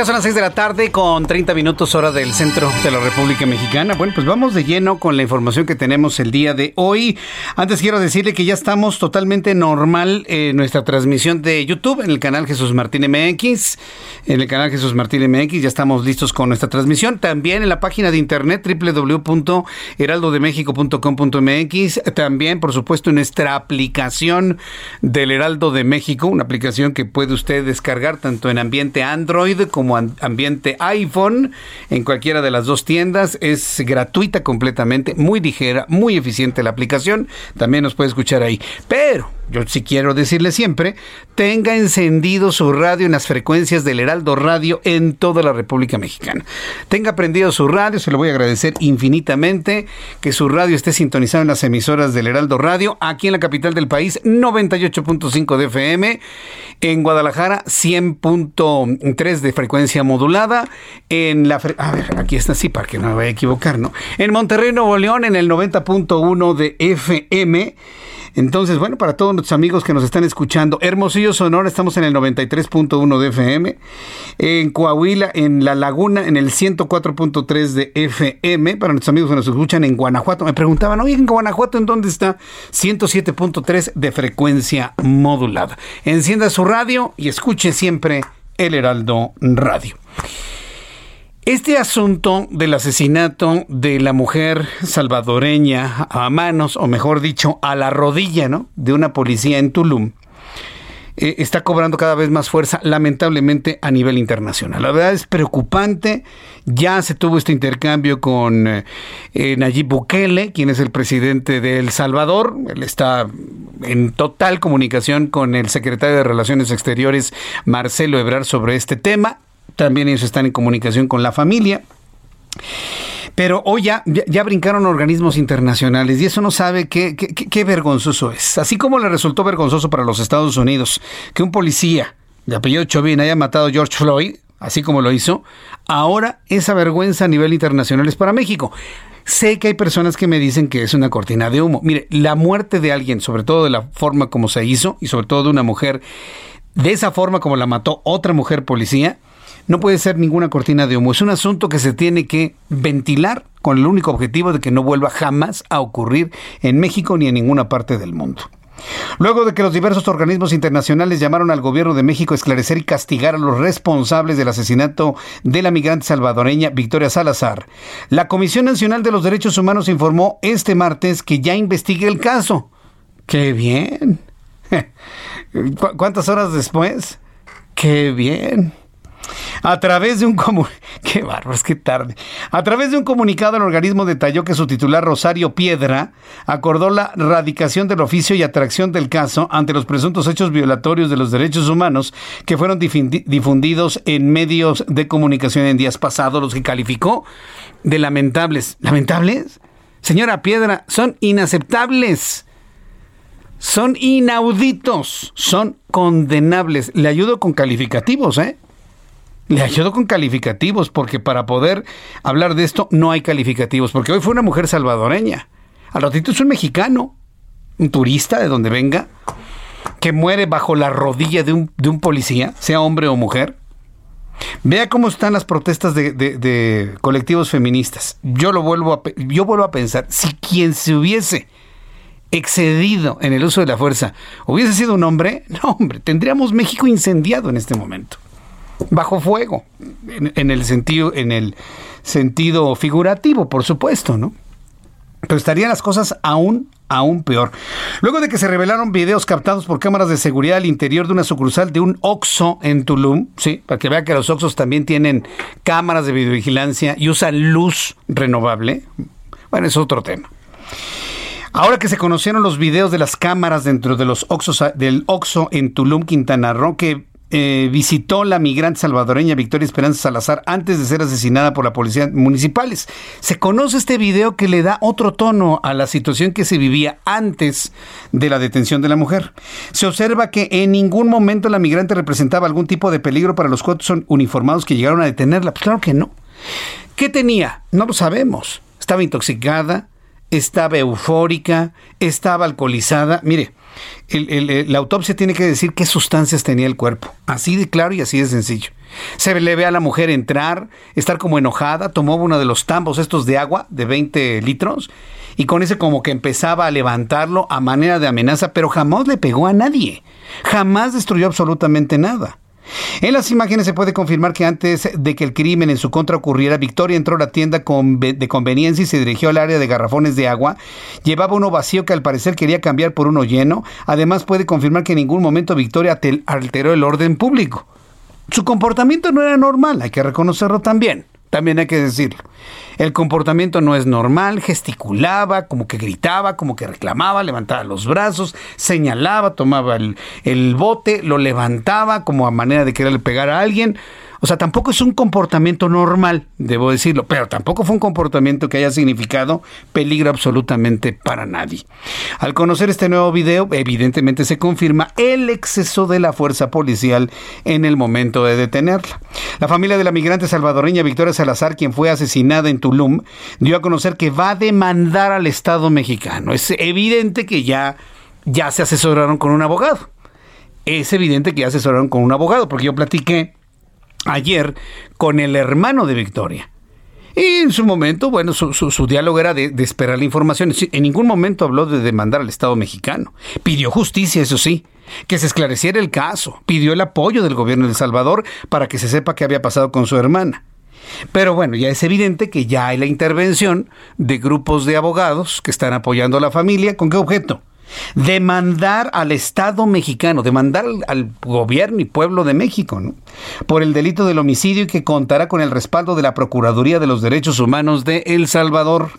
Ya son las 6 de la tarde con 30 minutos hora del centro de la República Mexicana. Bueno, pues vamos de lleno con la información que tenemos el día de hoy. Antes quiero decirle que ya estamos totalmente normal en nuestra transmisión de YouTube en el canal Jesús Martín MX. En el canal Jesús Martín MX ya estamos listos con nuestra transmisión. También en la página de internet www.heraldodemexico.com.mx. También, por supuesto, en nuestra aplicación del Heraldo de México, una aplicación que puede usted descargar tanto en ambiente Android como ambiente iPhone en cualquiera de las dos tiendas. Es gratuita completamente, muy ligera, muy eficiente la aplicación. También nos puede escuchar ahí. Pero yo sí quiero decirle siempre, tenga encendido su radio en las frecuencias del Heraldo Radio en toda la República Mexicana. Tenga prendido su radio, se lo voy a agradecer infinitamente que su radio esté sintonizado en las emisoras del Heraldo Radio, aquí en la capital del país, 98.5 de FM, en Guadalajara, 100.3 de frecuencia modulada, en la... a ver, aquí está así para que no me vaya a equivocar, ¿no? En Monterrey, Nuevo León, en el 90.1 de FM, entonces, bueno, para todos nuestros amigos que nos están escuchando, Hermosillo, Sonora, estamos en el 93.1 de FM. En Coahuila, en La Laguna, en el 104.3 de FM. Para nuestros amigos que nos escuchan en Guanajuato, me preguntaban, oye, en Guanajuato, ¿en dónde está? 107.3 de frecuencia modulada. Encienda su radio y escuche siempre el Heraldo Radio. Este asunto del asesinato de la mujer salvadoreña a manos, o mejor dicho, a la rodilla, ¿no? De una policía en Tulum, eh, está cobrando cada vez más fuerza, lamentablemente, a nivel internacional. La verdad es preocupante. Ya se tuvo este intercambio con eh, Nayib Bukele, quien es el presidente de El Salvador. Él está en total comunicación con el secretario de Relaciones Exteriores, Marcelo Ebrard, sobre este tema. También ellos están en comunicación con la familia. Pero hoy ya, ya, brincaron organismos internacionales y eso no sabe qué, qué, vergonzoso es. Así como le resultó vergonzoso para los Estados Unidos que un policía de apellido Chauvin haya matado a George Floyd, así como lo hizo, ahora esa vergüenza a nivel internacional es para México. Sé que hay personas que me dicen que es una cortina de humo. Mire, la muerte de alguien, sobre todo de la forma como se hizo y sobre todo de una mujer, de esa forma como la mató otra mujer policía, no puede ser ninguna cortina de humo. Es un asunto que se tiene que ventilar con el único objetivo de que no vuelva jamás a ocurrir en México ni en ninguna parte del mundo. Luego de que los diversos organismos internacionales llamaron al gobierno de México a esclarecer y castigar a los responsables del asesinato de la migrante salvadoreña Victoria Salazar, la Comisión Nacional de los Derechos Humanos informó este martes que ya investigue el caso. ¡Qué bien! ¿Cuántas horas después? ¡Qué bien! A través de un qué qué tarde. A través de un comunicado el organismo detalló que su titular Rosario Piedra acordó la radicación del oficio y atracción del caso ante los presuntos hechos violatorios de los derechos humanos que fueron difundidos en medios de comunicación en días pasados, los que calificó de lamentables. ¿Lamentables? Señora Piedra, son inaceptables. Son inauditos, son condenables. Le ayudo con calificativos, ¿eh? Le ayudo con calificativos, porque para poder hablar de esto no hay calificativos, porque hoy fue una mujer salvadoreña. Al ratito es un mexicano, un turista de donde venga, que muere bajo la rodilla de un, de un policía, sea hombre o mujer. Vea cómo están las protestas de, de, colectivos feministas. Yo lo vuelvo a, yo vuelvo a pensar, si quien se hubiese excedido en el uso de la fuerza hubiese sido un hombre, no hombre, tendríamos México incendiado en este momento bajo fuego, en, el sentido, en el sentido figurativo, por supuesto, ¿no? Pero estarían las cosas aún, aún peor. Luego de que se revelaron videos captados por cámaras de seguridad al interior de una sucursal de un Oxxo en Tulum, sí, para que vea que los Oxxos también tienen cámaras de videovigilancia y usan luz renovable. Bueno, es otro tema. Ahora que se conocieron los videos de las cámaras dentro de los Oxxos, del Oxxo en Tulum, Quintana Roo, que eh, visitó la migrante salvadoreña Victoria Esperanza Salazar antes de ser asesinada por la policía municipales. Se conoce este video que le da otro tono a la situación que se vivía antes de la detención de la mujer. Se observa que en ningún momento la migrante representaba algún tipo de peligro para los cuatro uniformados que llegaron a detenerla. Pues claro que no. ¿Qué tenía? No lo sabemos. Estaba intoxicada, estaba eufórica, estaba alcoholizada. Mire, la autopsia tiene que decir qué sustancias tenía el cuerpo. Así de claro y así de sencillo. Se le ve a la mujer entrar, estar como enojada, tomó uno de los tambos estos de agua de 20 litros y con ese como que empezaba a levantarlo a manera de amenaza, pero jamás le pegó a nadie. Jamás destruyó absolutamente nada. En las imágenes se puede confirmar que antes de que el crimen en su contra ocurriera, Victoria entró a la tienda de conveniencia y se dirigió al área de garrafones de agua. Llevaba uno vacío que al parecer quería cambiar por uno lleno. Además puede confirmar que en ningún momento Victoria alteró el orden público. Su comportamiento no era normal, hay que reconocerlo también. También hay que decirlo. El comportamiento no es normal, gesticulaba, como que gritaba, como que reclamaba, levantaba los brazos, señalaba, tomaba el, el bote, lo levantaba como a manera de quererle pegar a alguien. O sea, tampoco es un comportamiento normal, debo decirlo, pero tampoco fue un comportamiento que haya significado peligro absolutamente para nadie. Al conocer este nuevo video, evidentemente se confirma el exceso de la fuerza policial en el momento de detenerla. La familia de la migrante salvadoreña Victoria Salazar, quien fue asesinada en Tulum, dio a conocer que va a demandar al Estado mexicano. Es evidente que ya, ya se asesoraron con un abogado. Es evidente que ya asesoraron con un abogado, porque yo platiqué ayer con el hermano de Victoria. Y en su momento, bueno, su, diálogo era de, de, esperar la información. En ningún momento habló de demandar al Estado mexicano. Pidió justicia, eso sí, que se esclareciera el caso. Pidió el apoyo del gobierno de El Salvador para que se sepa qué había pasado con su hermana. Pero bueno, ya es evidente que ya hay la intervención de grupos de abogados que están apoyando a la familia. ¿Con qué objeto? Demandar al Estado mexicano, demandar al, gobierno y pueblo de México, por el delito del homicidio y que contará con el respaldo de la Procuraduría de los Derechos Humanos de El Salvador.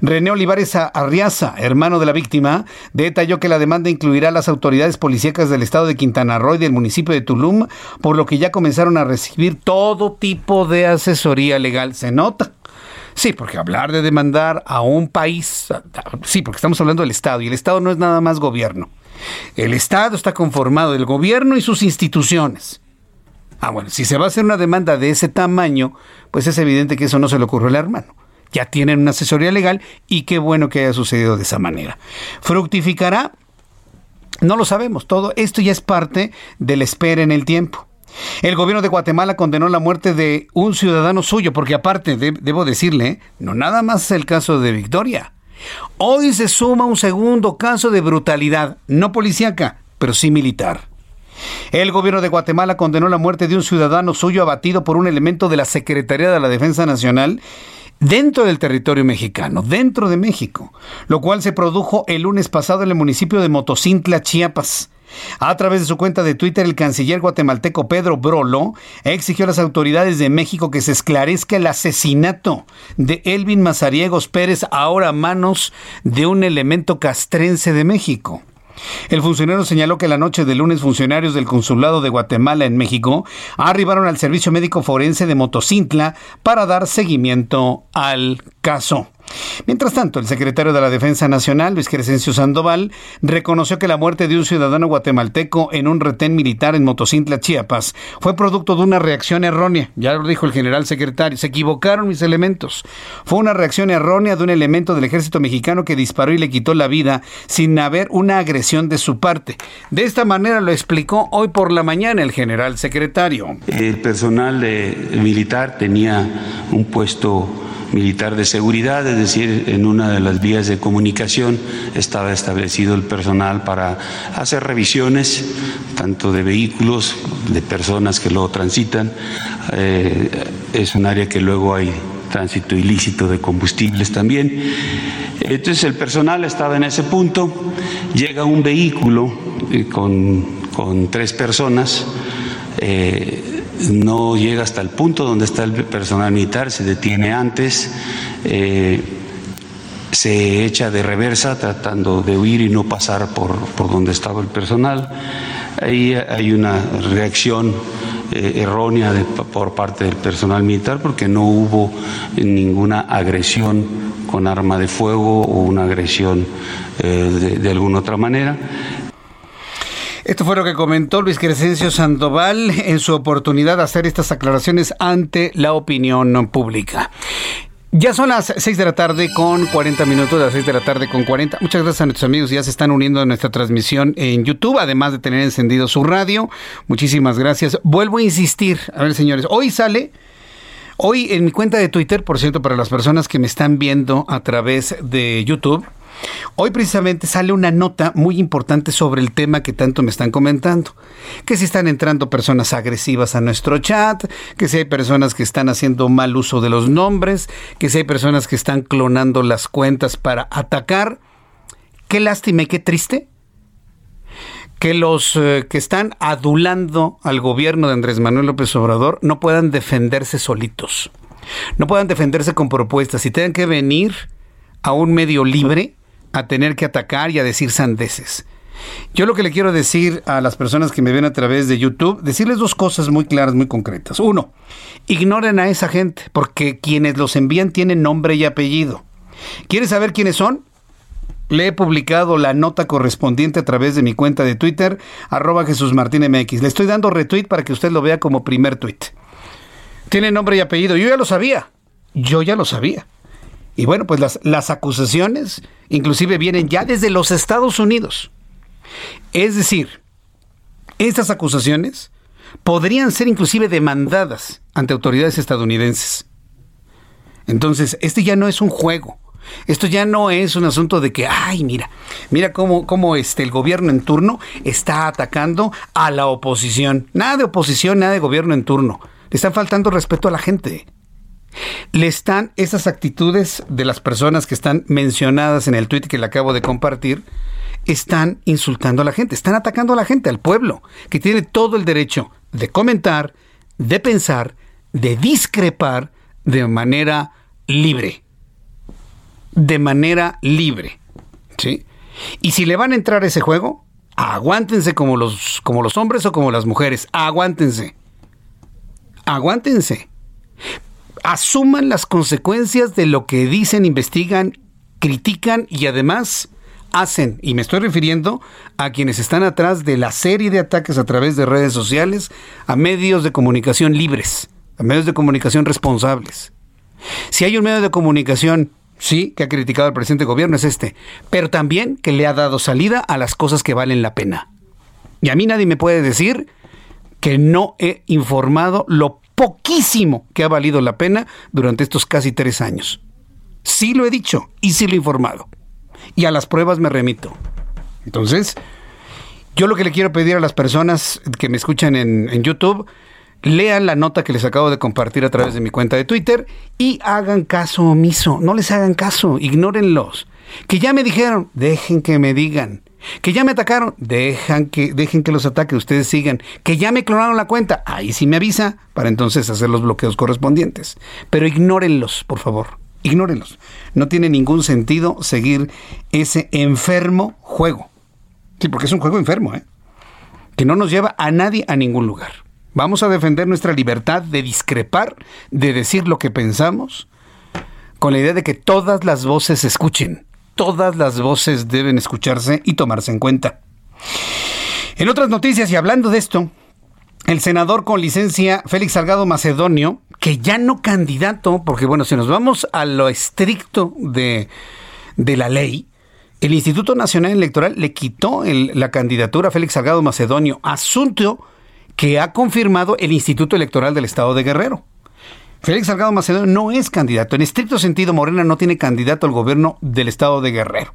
René Olivares Arriaza, hermano de la víctima, detalló que la demanda incluirá a las autoridades policíacas del estado de Quintana Roo y del municipio de Tulum, por lo que ya comenzaron a recibir todo tipo de asesoría legal. Se nota. Sí, porque hablar de demandar a un país, sí, porque estamos hablando del Estado y el Estado no es nada más gobierno. El Estado está conformado del gobierno y sus instituciones. Ah, bueno, si se va a hacer una demanda de ese tamaño, pues es evidente que eso no se le ocurrió al hermano. Ya tienen una asesoría legal y qué bueno que haya sucedido de esa manera. ¿Fructificará? No lo sabemos. Todo esto ya es parte de la espera en el tiempo. El gobierno de Guatemala condenó la muerte de un ciudadano suyo, porque aparte, debo decirle, no nada más el caso de Victoria. Hoy se suma un segundo caso de brutalidad, no policíaca, pero sí militar. El gobierno de Guatemala condenó la muerte de un ciudadano suyo abatido por un elemento de la Secretaría de la Defensa Nacional dentro del territorio mexicano, dentro de México, lo cual se produjo el lunes pasado en el municipio de Motocintla, Chiapas. A través de su cuenta de Twitter, el canciller guatemalteco Pedro Brolo exigió a las autoridades de México que se esclarezca el asesinato de Elvin Mazariegos Pérez, ahora a manos de un elemento castrense de México. El funcionario señaló que la noche de lunes funcionarios del Consulado de Guatemala en México arribaron al Servicio Médico Forense de Motocintla para dar seguimiento al caso. Mientras tanto, el secretario de la Defensa Nacional, Luis Crescencio Sandoval, reconoció que la muerte de un ciudadano guatemalteco en un retén militar en Motocintla, Chiapas, fue producto de una reacción errónea. Ya lo dijo el general secretario, se equivocaron mis elementos. Fue una reacción errónea de un elemento del ejército mexicano que disparó y le quitó la vida sin haber una agresión de su parte. De esta manera lo explicó hoy por la mañana el general secretario. El personal militar tenía un puesto militar de seguridad, es decir, en una de las vías de comunicación estaba establecido el personal para hacer revisiones, tanto de vehículos, de personas que luego transitan. Eh, es un área que luego hay tránsito ilícito de combustibles también. Entonces el personal estaba en ese punto, llega un vehículo eh, con, tres personas. Eh, no llega hasta el punto donde está el personal militar, se detiene antes, eh, se echa de reversa tratando de huir y no pasar por, por donde estaba el personal. Ahí hay una reacción eh, errónea por parte del personal militar porque no hubo ninguna agresión con arma de fuego o una agresión eh, de alguna otra manera. Esto fue lo que comentó Luis Crescencio Sandoval en su oportunidad de hacer estas aclaraciones ante la opinión pública. Ya son las 6 de la tarde con 40 minutos, las 6 de la tarde con 40. Muchas gracias a nuestros amigos ya se están uniendo a nuestra transmisión en YouTube, además de tener encendido su radio. Muchísimas gracias. Vuelvo a insistir, a ver señores, hoy sale, hoy en mi cuenta de Twitter, por cierto, para las personas que me están viendo a través de YouTube, Hoy precisamente sale una nota muy importante sobre el tema que tanto me están comentando. Que si están entrando personas agresivas a nuestro chat, que si hay personas que están haciendo mal uso de los nombres, que si hay personas que están clonando las cuentas para atacar. Qué lástima y qué triste que los eh, que están adulando al gobierno de Andrés Manuel López Obrador no puedan defenderse solitos, no puedan defenderse con propuestas y tengan que venir a un medio libre a tener que atacar y a decir sandeces. Yo lo que le quiero decir a las personas que me ven a través de YouTube, decirles dos cosas muy claras, muy concretas. Uno, ignoren a esa gente, porque quienes los envían tienen nombre y apellido. ¿Quieres saber quiénes son? Le he publicado la nota correspondiente a través de mi cuenta de Twitter, arroba Jesús MX. Le estoy dando retweet para que usted lo vea como primer tweet. Tiene nombre y apellido. Yo ya lo sabía. Yo ya lo sabía. Y bueno, pues las, acusaciones inclusive vienen ya desde los Estados Unidos. Es decir, estas acusaciones podrían ser inclusive demandadas ante autoridades estadounidenses. Entonces, este ya no es un juego. Esto ya no es un asunto de que, ay, mira, mira cómo, cómo este, el gobierno en turno está atacando a la oposición. Nada de oposición, nada de gobierno en turno. Le están faltando respeto a la gente le están esas actitudes de las personas que están mencionadas en el tweet que le acabo de compartir, están insultando a la gente, están atacando a la gente, al pueblo, que tiene todo el derecho de comentar, de pensar, de discrepar de manera libre. de manera libre. ¿sí? Y si le van a entrar a ese juego, aguántense como los, como los hombres o como las mujeres. Aguántense. Aguántense. Asuman las consecuencias de lo que dicen, investigan, critican y además hacen, y me estoy refiriendo a quienes están atrás de la serie de ataques a través de redes sociales a medios de comunicación libres, a medios de comunicación responsables. Si hay un medio de comunicación, sí, que ha criticado al presidente del gobierno, es este, pero también que le ha dado salida a las cosas que valen la pena. Y a mí nadie me puede decir que no he informado lo poquísimo que ha valido la pena durante estos casi tres años. Sí lo he dicho y sí lo he informado y a las pruebas me remito. Entonces, yo lo que le quiero pedir a las personas que me escuchan en, YouTube, lean la nota que les acabo de compartir a través de mi cuenta de Twitter y hagan caso omiso, no les hagan caso, ignórenlos. Que ya me dijeron, dejen que me digan. Que ya me atacaron, dejan que, dejen que los ataque, ustedes sigan. Que ya me clonaron la cuenta, ahí sí me avisa para entonces hacer los bloqueos correspondientes. Pero ignórenlos, por favor ignórenlos. No tiene ningún sentido seguir ese enfermo juego. Sí, porque es un juego enfermo, ¿eh? Que no nos lleva a nadie a ningún lugar. Vamos a defender nuestra libertad de discrepar, de decir lo que pensamos, con la idea de que todas las voces se escuchen. Todas las voces deben escucharse y tomarse en cuenta. En otras noticias, y hablando de esto, el senador con licencia Félix Salgado Macedonio que ya no candidato, porque bueno, si nos vamos a lo estricto de, la ley, el Instituto Nacional Electoral le quitó la candidatura a Félix Salgado Macedonio, asunto que ha confirmado el Instituto Electoral del Estado de Guerrero. Félix Salgado Macedonio no es candidato. En estricto sentido, Morena no tiene candidato al gobierno del estado de Guerrero.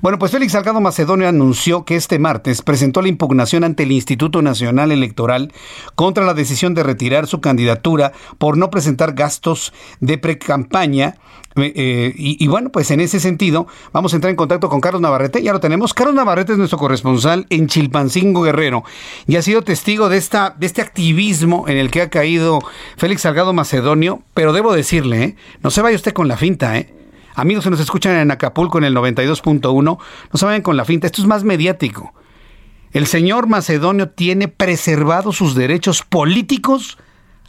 Bueno, pues Félix Salgado Macedonio anunció que este martes presentó la impugnación ante el Instituto Nacional Electoral contra la decisión de retirar su candidatura por no presentar gastos de precampaña eh, y, bueno, pues en ese sentido, vamos a entrar en contacto con Carlos Navarrete. Ya lo tenemos. Carlos Navarrete es nuestro corresponsal en Chilpancingo Guerrero y ha sido testigo de, esta, de este activismo en el que ha caído Félix Salgado Macedonio. Pero debo decirle, ¿eh? no se vaya usted con la finta, ¿eh? Amigos que nos escuchan en Acapulco en el 92.1, no se vayan con la finta. Esto es más mediático. El señor Macedonio tiene preservados sus derechos políticos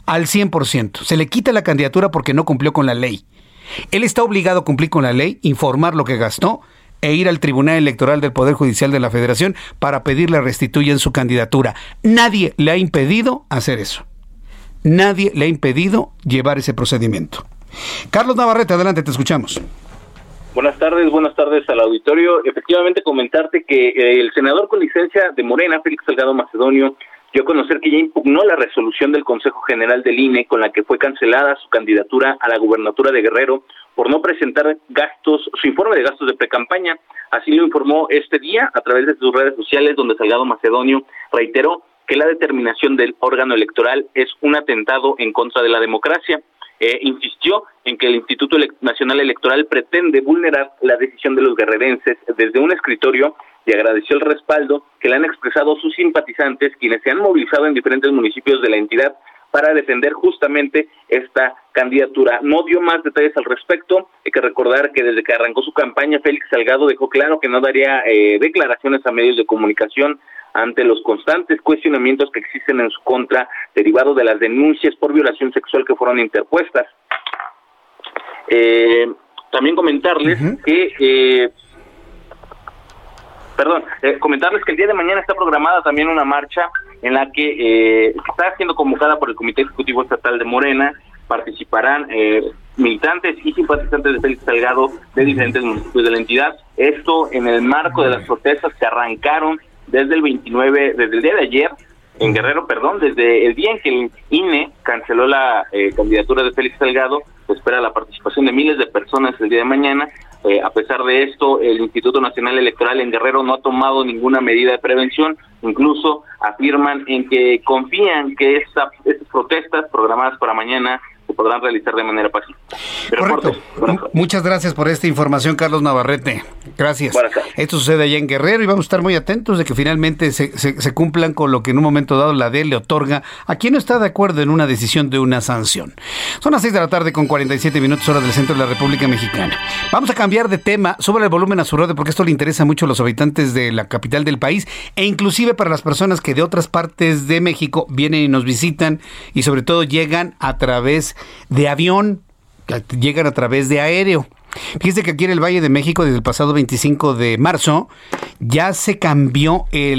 al 100%. Se le quita la candidatura porque no cumplió con la ley. Él está obligado a cumplir con la ley, informar lo que gastó e ir al Tribunal Electoral del Poder Judicial de la Federación para pedirle restituyan su candidatura. Nadie le ha impedido hacer eso. Nadie le ha impedido llevar ese procedimiento. Carlos Navarrete, adelante, te escuchamos. Buenas tardes, buenas tardes al auditorio. Efectivamente, comentarte que eh, el senador con licencia de Morena, Félix Salgado Macedonio, dio a conocer que ya impugnó la resolución del Consejo General del INE con la que fue cancelada su candidatura a la gubernatura de Guerrero por no presentar gastos, su informe de gastos de precampaña. Así lo informó este día a través de sus redes sociales, donde Salgado Macedonio reiteró que la determinación del órgano electoral es un atentado en contra de la democracia. Eh, insistió en que el Instituto Nacional Electoral pretende vulnerar la decisión de los guerrerenses desde un escritorio y agradeció el respaldo que le han expresado sus simpatizantes, quienes se han movilizado en diferentes municipios de la entidad para defender justamente esta candidatura. No dio más detalles al respecto. Hay que recordar que desde que arrancó su campaña, Félix Salgado dejó claro que no daría eh, declaraciones a medios de comunicación ante los constantes cuestionamientos que existen en su contra, derivados de las denuncias por violación sexual que fueron interpuestas. Eh, también comentarles que eh, perdón, eh, comentarles que el día de mañana está programada también una marcha en la que eh, está siendo convocada por el Comité Ejecutivo Estatal de Morena. Participarán eh, militantes y simpatizantes de Félix Salgado de diferentes municipios de la entidad. Esto en el marco de las protestas que arrancaron desde el 29, desde el día de ayer en Guerrero, perdón, desde el día en que el INE canceló la eh, candidatura de Félix Salgado, se espera la participación de miles de personas el día de mañana. Eh, a pesar de esto, el Instituto Nacional Electoral en Guerrero no ha tomado ninguna medida de prevención, incluso afirman en que confían que estas protestas programadas para mañana se podrán realizar de manera pacífica. Correcto. Muchas gracias por esta información, Carlos Navarrete. Gracias. Esto sucede allá en Guerrero y vamos a estar muy atentos de que finalmente se, se, cumplan con lo que en un momento dado la D le otorga a quien no está de acuerdo en una decisión de una sanción. Son las 6 de la tarde con 47 minutos hora del centro de la República Mexicana. Vamos a cambiar de tema sobre el volumen a su radio porque esto le interesa mucho a los habitantes de la capital del país e inclusive para las personas que de otras partes de México vienen y nos visitan y sobre todo llegan a través de avión, llegan a través de aéreo. Fíjese que aquí en el Valle de México, desde el pasado 25 de marzo, ya se cambió eh,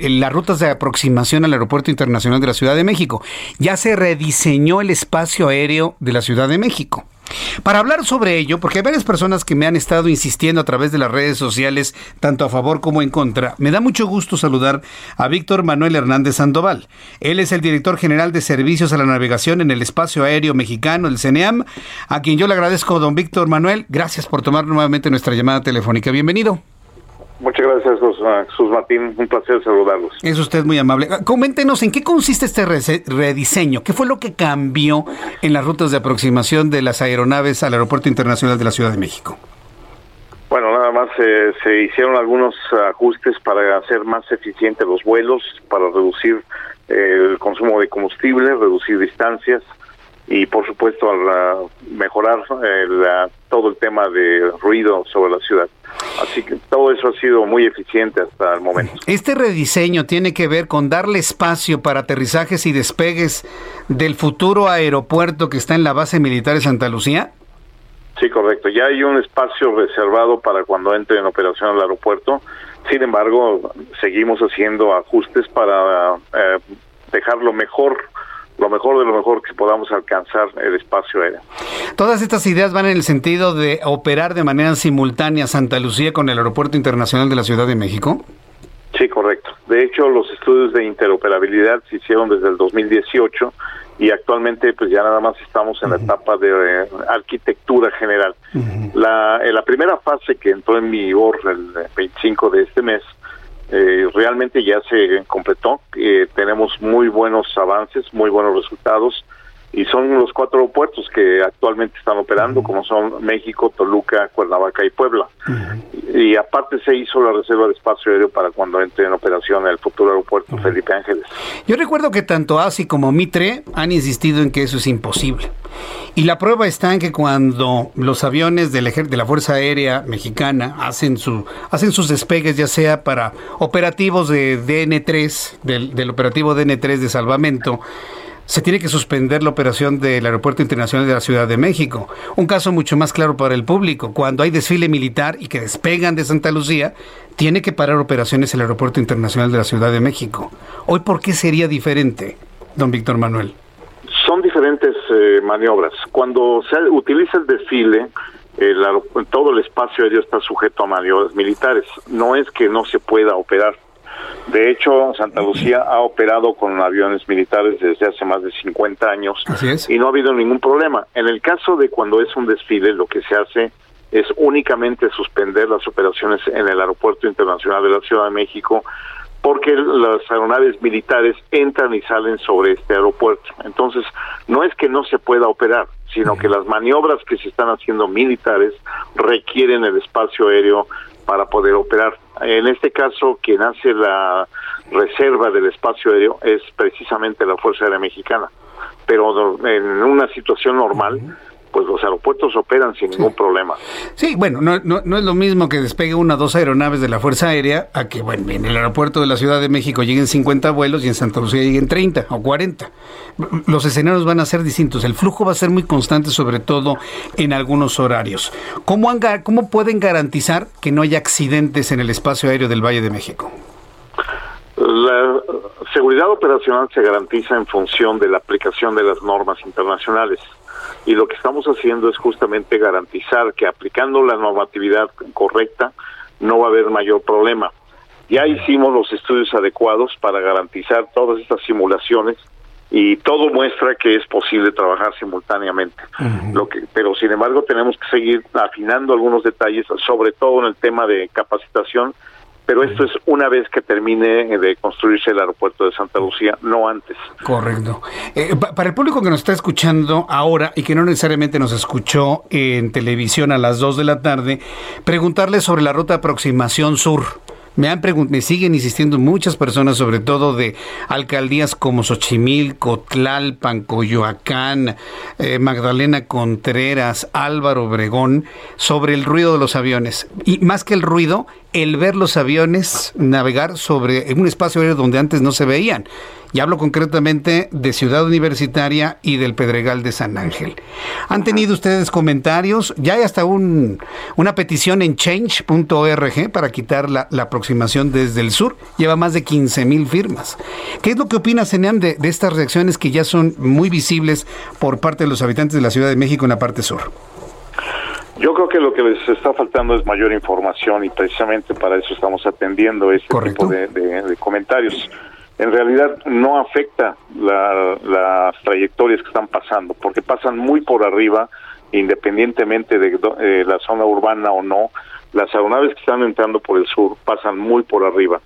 eh, las rutas de aproximación al Aeropuerto Internacional de la Ciudad de México. Ya se rediseñó el espacio aéreo de la Ciudad de México. Para hablar sobre ello, porque hay varias personas que me han estado insistiendo a través de las redes sociales, tanto a favor como en contra, me da mucho gusto saludar a Víctor Manuel Hernández Sandoval. Él es el director general de Servicios a la Navegación en el Espacio Aéreo Mexicano, el CENEAM, a quien yo le agradezco, don Víctor Manuel. Gracias por tomar nuevamente nuestra llamada telefónica. Bienvenido. Muchas gracias, Jesús Martín. Un placer saludarlos. Es usted muy amable. Coméntenos en qué consiste este rediseño. ¿Qué fue lo que cambió en las rutas de aproximación de las aeronaves al Aeropuerto Internacional de la Ciudad de México? Bueno, nada más eh, se hicieron algunos ajustes para hacer más eficientes los vuelos, para reducir eh, el consumo de combustible, reducir distancias y, por supuesto, mejorar eh, todo el tema de ruido sobre la ciudad. Así que todo eso ha sido muy eficiente hasta el momento. ¿Este rediseño tiene que ver con darle espacio para aterrizajes y despegues del futuro aeropuerto que está en la base militar de Santa Lucía? Sí, correcto. Ya hay un espacio reservado para cuando entre en operación el aeropuerto. Sin embargo, seguimos haciendo ajustes para eh, dejarlo mejor lo mejor de lo mejor que podamos alcanzar el espacio aéreo. Todas estas ideas van en el sentido de operar de manera simultánea Santa Lucía con el Aeropuerto Internacional de la Ciudad de México. Sí, correcto. De hecho, los estudios de interoperabilidad se hicieron desde el 2018 y actualmente pues ya nada más estamos en la etapa de eh, arquitectura general. la, en la primera fase que entró en vigor el 25 de este mes eh, realmente ya se completó. Eh, tenemos muy buenos avances, muy buenos resultados y son los cuatro aeropuertos que actualmente están operando, como son México, Toluca, Cuernavaca y Puebla. Y aparte se hizo la reserva de espacio aéreo para cuando entre en operación el futuro aeropuerto Felipe Ángeles. Yo recuerdo que tanto ASI como Mitre han insistido en que eso es imposible. Y la prueba está en que cuando los aviones del de la Fuerza Aérea Mexicana hacen, su, hacen sus despegues, ya sea para operativos de DN3, del, del operativo DN3 de salvamento, se tiene que suspender la operación del Aeropuerto Internacional de la Ciudad de México. Un caso mucho más claro para el público. Cuando hay desfile militar y que despegan de Santa Lucía, tiene que parar operaciones el Aeropuerto Internacional de la Ciudad de México. Hoy, ¿por qué sería diferente, don Víctor Manuel? Son diferentes eh, maniobras. Cuando se utiliza el desfile, todo el espacio aéreo está sujeto a maniobras militares. No es que no se pueda operar de hecho, Santa Lucía ha operado con aviones militares desde hace más de 50 años y no ha habido ningún problema. En el caso de cuando es un desfile, lo que se hace es únicamente suspender las operaciones en el Aeropuerto Internacional de la Ciudad de México porque las aeronaves militares entran y salen sobre este aeropuerto. Entonces, no es que no se pueda operar, sino que las maniobras que se están haciendo militares requieren el espacio aéreo para poder operar. En este caso, quien hace la reserva del espacio aéreo es precisamente la Fuerza Aérea Mexicana. Pero en una situación normal, pues los aeropuertos operan sin ningún problema. Sí, bueno, no, no, es lo mismo que despegue una o dos aeronaves de la Fuerza Aérea a que, bueno, en el aeropuerto de la Ciudad de México lleguen 50 vuelos y en Santa Lucía lleguen 30 o 40. Los escenarios van a ser distintos, el flujo va a ser muy constante, sobre todo en algunos horarios. ¿Cómo, cómo pueden garantizar que no haya accidentes en el espacio aéreo del Valle de México? La seguridad operacional se garantiza en función de la aplicación de las normas internacionales y lo que estamos haciendo es justamente garantizar que aplicando la normatividad correcta no va a haber mayor problema. Ya hicimos los estudios adecuados para garantizar todas estas simulaciones y todo muestra que es posible trabajar simultáneamente. Lo que, pero sin embargo tenemos que seguir afinando algunos detalles, sobre todo en el tema de capacitación pero esto es una vez que termine de construirse el aeropuerto de Santa Lucía, no antes. Correcto. Eh, para el público que nos está escuchando ahora y que no necesariamente nos escuchó en televisión a las 2 de la tarde, preguntarle sobre la ruta aproximación sur. Me, han me siguen insistiendo muchas personas, sobre todo de alcaldías como Xochimilco, Tlalpan, Coyoacán, eh, Magdalena Contreras, Álvaro Obregón, sobre el ruido de los aviones. Y más que el ruido, el ver los aviones navegar sobre un espacio aéreo donde antes no se veían. Y hablo concretamente de Ciudad Universitaria y del Pedregal de San Ángel. ¿Han tenido ustedes comentarios? Ya hay hasta un, una petición en change.org para quitar la, aproximación desde el sur. Lleva más de 15 mil firmas. ¿Qué es lo que opina Seneam de, de estas reacciones que ya son muy visibles por parte de los habitantes de la Ciudad de México en la parte sur? Yo creo que lo que les está faltando es mayor información y precisamente para eso estamos atendiendo este tipo de, comentarios. En realidad no afecta las trayectorias que están pasando, porque pasan muy por arriba, independientemente de eh, la zona urbana o no. Las aeronaves que están entrando por el sur pasan muy por arriba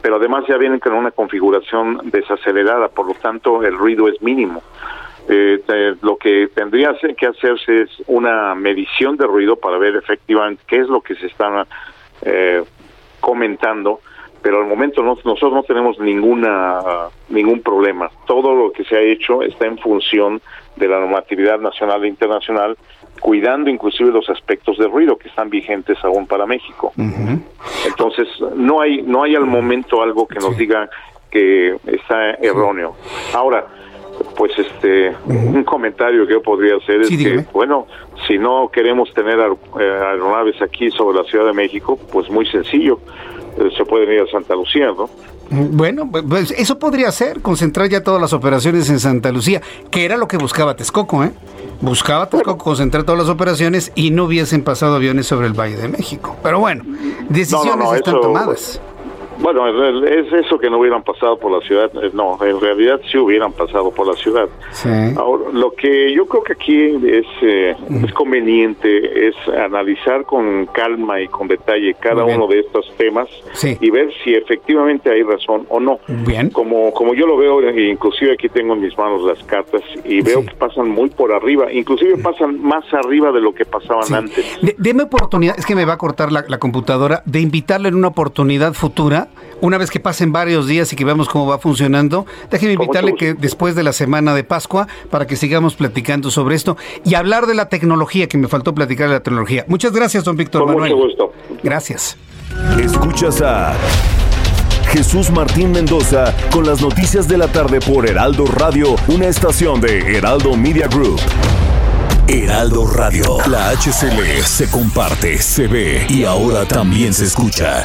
pero además ya vienen con una configuración desacelerada, por lo tanto el ruido es mínimo. Eh, lo que tendría que hacerse es una medición de ruido para ver efectivamente qué es lo que se está eh, comentando, pero al momento nosotros no tenemos ninguna ningún problema. Todo lo que se ha hecho está en función de la normatividad nacional e internacional, cuidando inclusive los aspectos de ruido que están vigentes aún para México. Entonces no hay no hay al momento algo que nos diga que está erróneo. Ahora pues este un comentario que yo podría hacer es que bueno si no queremos tener eh, aeronaves aquí sobre la Ciudad de México pues muy sencillo eh, se pueden ir a Santa Lucía no bueno, pues eso podría ser, concentrar ya todas las operaciones en Santa Lucía, que era lo que buscaba Texcoco, ¿eh? Buscaba Texcoco concentrar todas las operaciones y no hubiesen pasado aviones sobre el Valle de México. Pero bueno, decisiones están tomadas. Bueno, es eso que no hubieran pasado por la ciudad. Eh, no, en realidad sí hubieran pasado por la ciudad. Ahora, lo que yo creo que aquí es, eh, es conveniente es analizar con calma y con detalle cada uno de estos temas y ver si efectivamente hay razón o no. Bien. Como, como yo lo veo, inclusive aquí tengo en mis manos las cartas y veo que pasan muy por arriba, inclusive pasan más arriba de lo que pasaban antes. deme oportunidad, es que me va a cortar la, la computadora, de invitarle en una oportunidad futura una vez que pasen varios días y que veamos cómo va funcionando, déjeme invitarle que después de la semana de Pascua, para que sigamos platicando sobre esto y hablar de la tecnología, que me faltó platicar de la tecnología. Muchas gracias, don Víctor Manuel. Mucho gusto. Gracias. Escuchas a Jesús Martín Mendoza con las noticias de la tarde por Heraldo Radio, una estación de Heraldo Media Group. Heraldo Radio, la HCL se comparte, se ve y ahora también se escucha.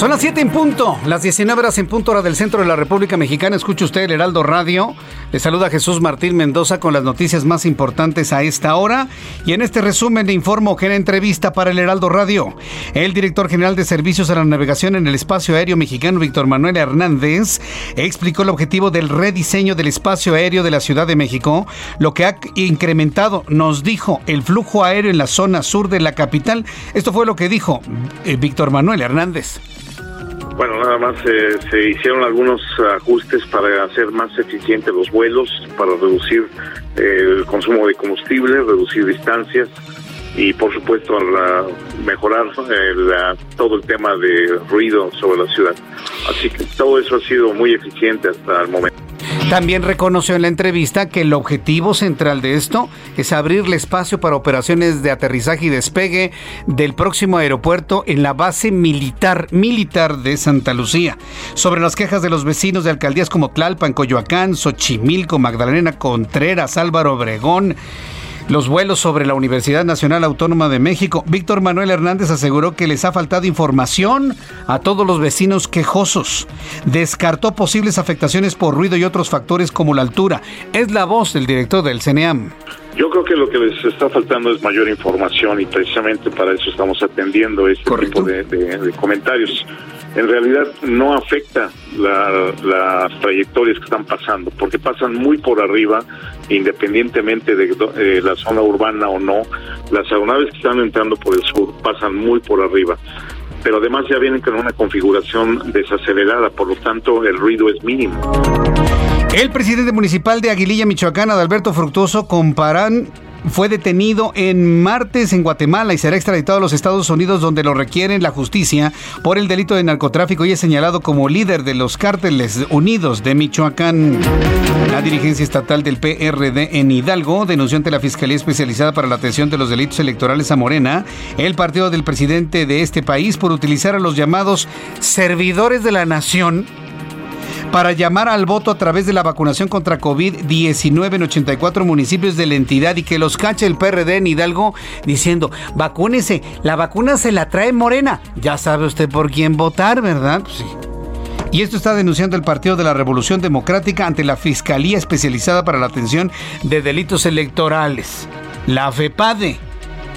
Son las 7 en punto, las 19 horas en punto hora del centro de la República Mexicana. Escucha usted el Heraldo Radio. Le saluda Jesús Martín Mendoza con las noticias más importantes a esta hora. Y en este resumen le informo que en entrevista para el Heraldo Radio, el director general de Servicios a la Navegación en el Espacio Aéreo Mexicano, Víctor Manuel Hernández, explicó el objetivo del rediseño del espacio aéreo de la Ciudad de México, lo que ha incrementado, nos dijo, el flujo aéreo en la zona sur de la capital. Esto fue lo que dijo eh, Víctor Manuel Hernández. Bueno, nada más eh, se hicieron algunos ajustes para hacer más eficientes los vuelos, para reducir eh, el consumo de combustible, reducir distancias y por supuesto mejorar eh, todo el tema de ruido sobre la ciudad. Así que todo eso ha sido muy eficiente hasta el momento. También reconoció en la entrevista que el objetivo central de esto es abrirle espacio para operaciones de aterrizaje y despegue del próximo aeropuerto en la base militar militar de Santa Lucía. Sobre las quejas de los vecinos de alcaldías como Tlalpan, Coyoacán, Xochimilco, Magdalena Contreras, Álvaro Obregón, los vuelos sobre la Universidad Nacional Autónoma de México. Víctor Manuel Hernández aseguró que les ha faltado información a todos los vecinos quejosos. Descartó posibles afectaciones por ruido y otros factores como la altura. Es la voz del director del CNEAM. Yo creo que lo que les está faltando es mayor información y precisamente para eso estamos atendiendo este tipo de, comentarios. En realidad no afecta las trayectorias que están pasando, porque pasan muy por arriba, independientemente de eh, la zona urbana o no. Las aeronaves que están entrando por el sur pasan muy por arriba pero además ya vienen con una configuración desacelerada, por lo tanto el ruido es mínimo. El presidente municipal de Aguililla, Michoacán, Adalberto Fructuoso, comparan fue detenido en martes en Guatemala y será extraditado a los Estados Unidos donde lo requieren la justicia por el delito de narcotráfico y es señalado como líder de los cárteles unidos de Michoacán. La dirigencia estatal del PRD en Hidalgo denunció ante la Fiscalía Especializada para la Atención de los Delitos Electorales a Morena el partido del presidente de este país por utilizar a los llamados servidores de la nación para llamar al voto a través de la vacunación contra COVID-19 en 84 municipios de la entidad y que los cache el PRD en Hidalgo diciendo, vacúnese, la vacuna se la trae Morena. Ya sabe usted por quién votar, ¿verdad? Pues sí. Y esto está denunciando el Partido de la Revolución Democrática ante la Fiscalía Especializada para la Atención de Delitos Electorales, la FEPADE.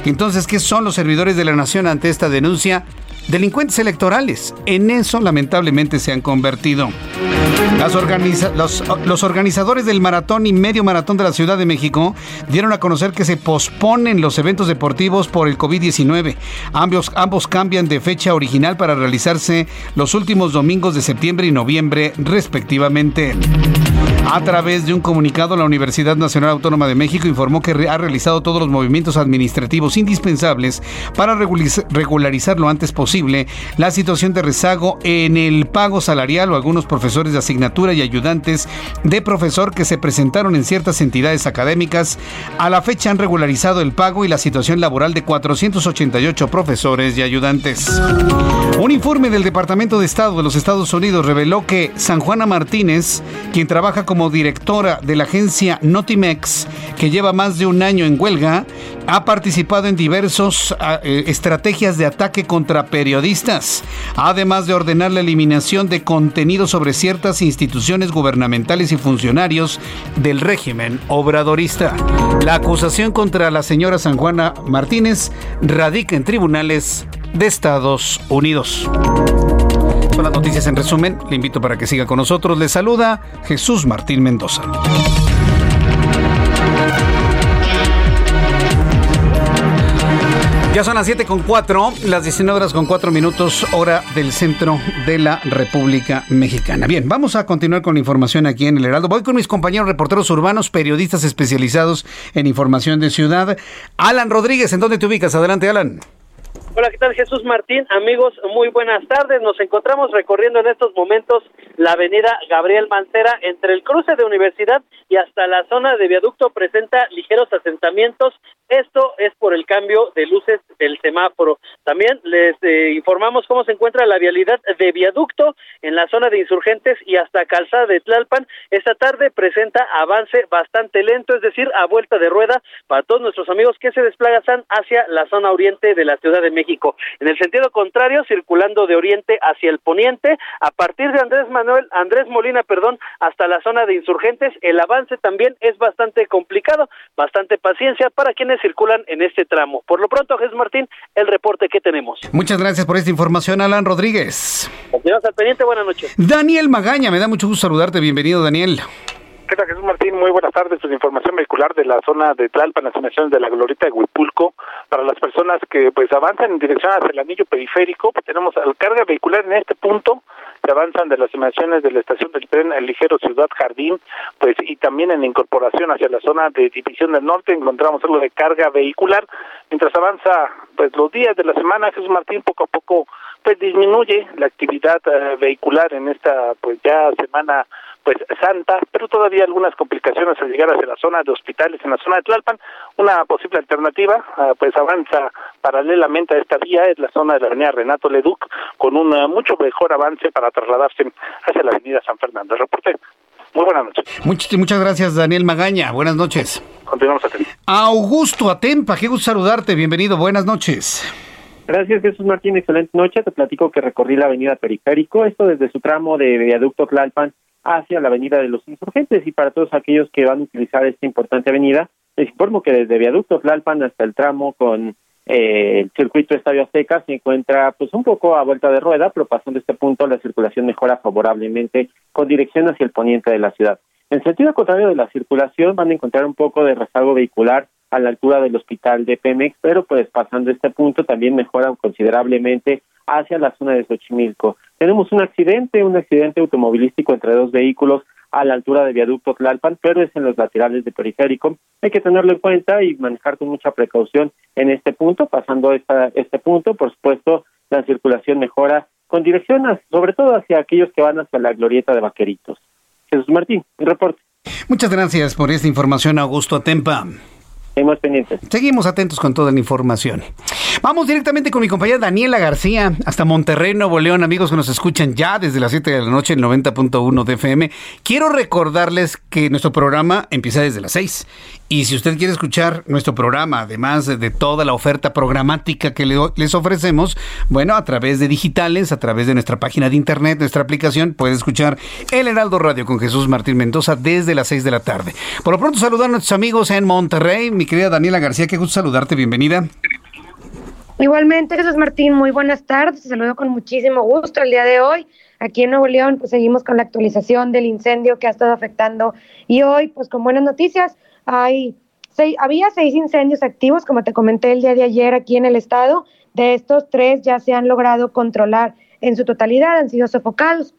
Entonces, ¿qué son los servidores de la nación ante esta denuncia? Delincuentes electorales. En eso lamentablemente se han convertido. Los, organizadores del maratón y medio maratón de la Ciudad de México dieron a conocer que se posponen los eventos deportivos por el COVID-19. Ambos, ambos cambian de fecha original para realizarse los últimos domingos de septiembre y noviembre respectivamente. A través de un comunicado, la Universidad Nacional Autónoma de México informó que ha realizado todos los movimientos administrativos indispensables para regularizar lo antes posible la situación de rezago en el pago salarial o algunos profesores de y ayudantes de profesor que se presentaron en ciertas entidades académicas. A la fecha han regularizado el pago y la situación laboral de 488 profesores y ayudantes. Un informe del Departamento de Estado de los Estados Unidos reveló que San Juana Martínez, quien trabaja como directora de la agencia Notimex, que lleva más de un año en huelga, ha participado en diversas ah, eh, estrategias de ataque contra periodistas, además de ordenar la eliminación de contenido sobre ciertas instituciones gubernamentales y funcionarios del régimen obradorista. La acusación contra la señora San Juana Martínez radica en tribunales de Estados Unidos. Las noticias en resumen. Le invito para que siga con nosotros. Le saluda Jesús Martín Mendoza. Ya son las 7 con 4, las 19 horas con 4 minutos, hora del centro de la República Mexicana. Bien, vamos a continuar con la información aquí en el Heraldo. Voy con mis compañeros reporteros urbanos, periodistas especializados en información de ciudad. Alan Rodríguez, ¿en dónde te ubicas? Adelante, Alan. Hola, ¿qué tal Jesús Martín? Amigos, muy buenas tardes. Nos encontramos recorriendo en estos momentos la avenida Gabriel Mancera entre el cruce de Universidad y hasta la zona de viaducto presenta ligeros asentamientos. Esto es por el cambio de luces del semáforo. También les eh, informamos cómo se encuentra la vialidad de viaducto en la zona de insurgentes y hasta calzada de Tlalpan. Esta tarde presenta avance bastante lento, es decir, a vuelta de rueda para todos nuestros amigos que se desplazan hacia la zona oriente de la Ciudad de México. En el sentido contrario, circulando de oriente hacia el poniente, a partir de Andrés Manuel, Andrés Molina, perdón, hasta la zona de insurgentes, el avance también es bastante complicado, bastante paciencia para quienes circulan en este tramo. Por lo pronto, Jesús Martín, el reporte que tenemos. Muchas gracias por esta información, Alan Rodríguez. Continuamos al pendiente, buenas noches. Daniel Magaña, me da mucho gusto saludarte, bienvenido Daniel. ¿Qué Jesús Martín? Muy buenas tardes. Pues información vehicular de la zona de Tlalpan, las emisiones de la Glorita de Huipulco. Para las personas que pues avanzan en dirección hacia el anillo periférico, pues, tenemos carga vehicular en este punto. Se avanzan de las emisiones de la estación del tren el ligero Ciudad Jardín, pues y también en incorporación hacia la zona de División del Norte encontramos algo de carga vehicular. Mientras avanza pues los días de la semana, Jesús Martín poco a poco pues disminuye la actividad eh, vehicular en esta pues ya semana pues santa, pero todavía algunas complicaciones al llegar hacia la zona de hospitales en la zona de Tlalpan. Una posible alternativa, ah, pues avanza paralelamente a esta vía, es la zona de la avenida Renato Leduc, con un mucho mejor avance para trasladarse hacia la avenida San Fernando. Reporte. Muy buenas noches. Muchas, muchas gracias, Daniel Magaña. Buenas noches. Continuamos atentos. Augusto Atempa, qué gusto saludarte. Bienvenido. Buenas noches. Gracias, Jesús Martín. Excelente noche. Te platico que recorrí la avenida Periférico, esto desde su tramo de viaducto Tlalpan hacia la avenida de los Insurgentes. Y para todos aquellos que van a utilizar esta importante avenida, les informo que desde viaducto Tlalpan hasta el tramo con eh, el circuito Estadio Azteca se encuentra pues un poco a vuelta de rueda, pero pasando este punto la circulación mejora favorablemente con dirección hacia el poniente de la ciudad. En sentido contrario de la circulación van a encontrar un poco de rezago vehicular a la altura del hospital de Pemex, pero pues pasando este punto también mejoran considerablemente hacia la zona de Xochimilco. Tenemos un accidente, un accidente automovilístico entre dos vehículos a la altura de viaducto Tlalpan, pero es en los laterales de periférico. Hay que tenerlo en cuenta y manejar con mucha precaución en este punto. Pasando esta, este punto, por supuesto, la circulación mejora con dirección, sobre todo hacia aquellos que van hacia la glorieta de Vaqueritos. Jesús Martín, mi reporte. Muchas gracias por esta información, Augusto Atempa. Seguimos atentos con toda la información. Vamos directamente con mi compañera Daniela García hasta Monterrey, Nuevo León, amigos que nos escuchan ya desde las 7 de la noche en 90.1 de FM. Quiero recordarles que nuestro programa empieza desde las 6 y si usted quiere escuchar nuestro programa, además de toda la oferta programática que les ofrecemos, bueno, a través de digitales, a través de nuestra página de internet, nuestra aplicación, puede escuchar El Heraldo Radio con Jesús Martín Mendoza desde las 6 de la tarde. Por lo pronto, saludar a nuestros amigos en Monterrey. Mi querida Daniela García, qué gusto saludarte, bienvenida. Igualmente, Jesús Martín, muy buenas tardes. Te saludo con muchísimo gusto el día de hoy. Aquí en Nuevo León, pues seguimos con la actualización del incendio que ha estado afectando. Y hoy, pues con buenas noticias, hay seis, había seis incendios activos, como te comenté el día de ayer aquí en el estado. De estos, tres ya se han logrado controlar en su totalidad, han sido sofocados.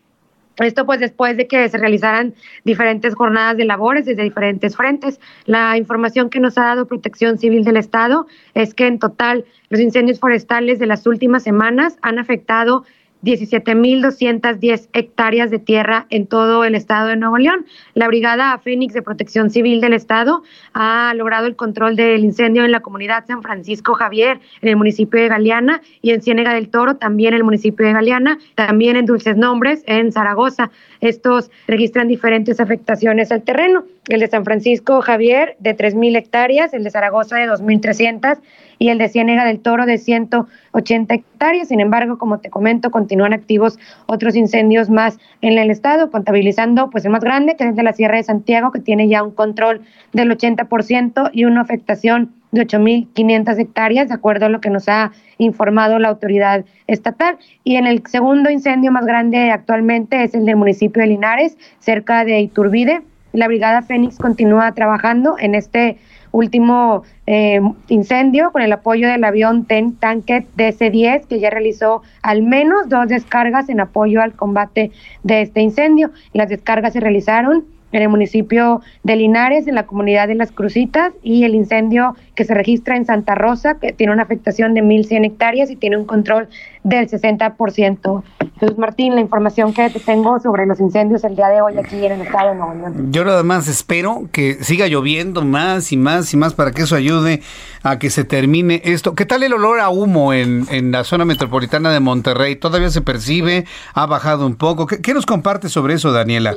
Esto pues después de que se realizaran diferentes jornadas de labores desde diferentes frentes. La información que nos ha dado Protección Civil del Estado es que en total los incendios forestales de las últimas semanas han afectado 17.210 hectáreas de tierra en todo el estado de Nuevo León. La Brigada Fénix de Protección Civil del Estado ha logrado el control del incendio en la comunidad San Francisco Javier, en el municipio de Galeana, y en Ciénega del Toro, también en el municipio de Galeana, también en Dulces Nombres, en Zaragoza. Estos registran diferentes afectaciones al terreno. El de San Francisco Javier de 3.000 hectáreas, el de Zaragoza de 2.300 y el de Ciénega del Toro de 180 hectáreas. Sin embargo, como te comento, continúan activos otros incendios más en el estado, contabilizando pues el más grande, que es de la Sierra de Santiago, que tiene ya un control del 80% y una afectación de 8.500 hectáreas, de acuerdo a lo que nos ha informado la autoridad estatal. Y en el segundo incendio más grande actualmente es el del municipio de Linares, cerca de Iturbide. La Brigada Fénix continúa trabajando en este último eh, incendio con el apoyo del avión Ten Tanket DC-10 que ya realizó al menos dos descargas en apoyo al combate de este incendio. Las descargas se realizaron en el municipio de Linares, en la comunidad de Las Crucitas, y el incendio que se registra en Santa Rosa, que tiene una afectación de 1.100 hectáreas y tiene un control del 60%. Jesús Martín, la información que te tengo sobre los incendios el día de hoy aquí en el estado de Nuevo León. Yo nada más espero que siga lloviendo más y más y más para que eso ayude a que se termine esto. ¿Qué tal el olor a humo en, en la zona metropolitana de Monterrey? ¿Todavía se percibe? ¿Ha bajado un poco? ¿Qué, qué nos comparte sobre eso, Daniela?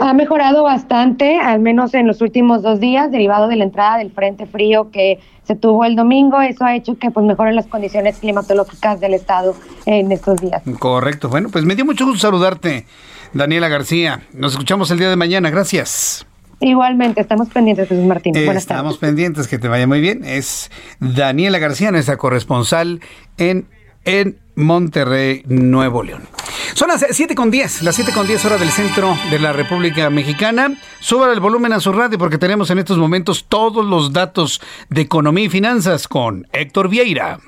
Ha mejorado bastante, al menos en los últimos dos días, derivado de la entrada del frente frío que se tuvo el domingo. Eso ha hecho que pues mejoren las condiciones climatológicas del estado en estos días. Correcto. Bueno, pues me dio mucho gusto saludarte, Daniela García. Nos escuchamos el día de mañana. Gracias. Igualmente, estamos pendientes, Jesús Martín. Buenas estamos pendientes, que te vaya muy bien. Es Daniela García, nuestra corresponsal en, en Monterrey, Nuevo León. Son las 7 con 10, las 7 con 10 horas del centro de la República Mexicana. Suba el volumen a su radio porque tenemos en estos momentos todos los datos de economía y finanzas con Héctor Vieira.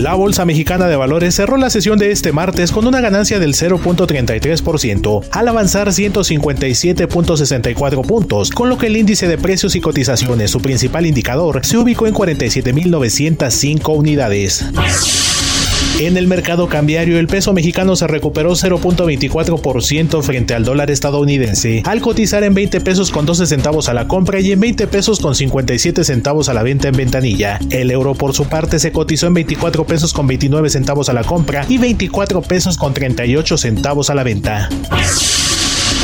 La Bolsa Mexicana de Valores cerró la sesión de este martes con una ganancia del 0.33% al avanzar 157.64 puntos, con lo que el índice de precios y cotizaciones, su principal indicador, se ubicó en 47.905 unidades. En el mercado cambiario, el peso mexicano se recuperó 0.24% frente al dólar estadounidense, al cotizar en 20 pesos con 12 centavos a la compra y en 20 pesos con 57 centavos a la venta en ventanilla. El euro por su parte se cotizó en 24 pesos con 29 centavos a la compra y 24 pesos con 38 centavos a la venta.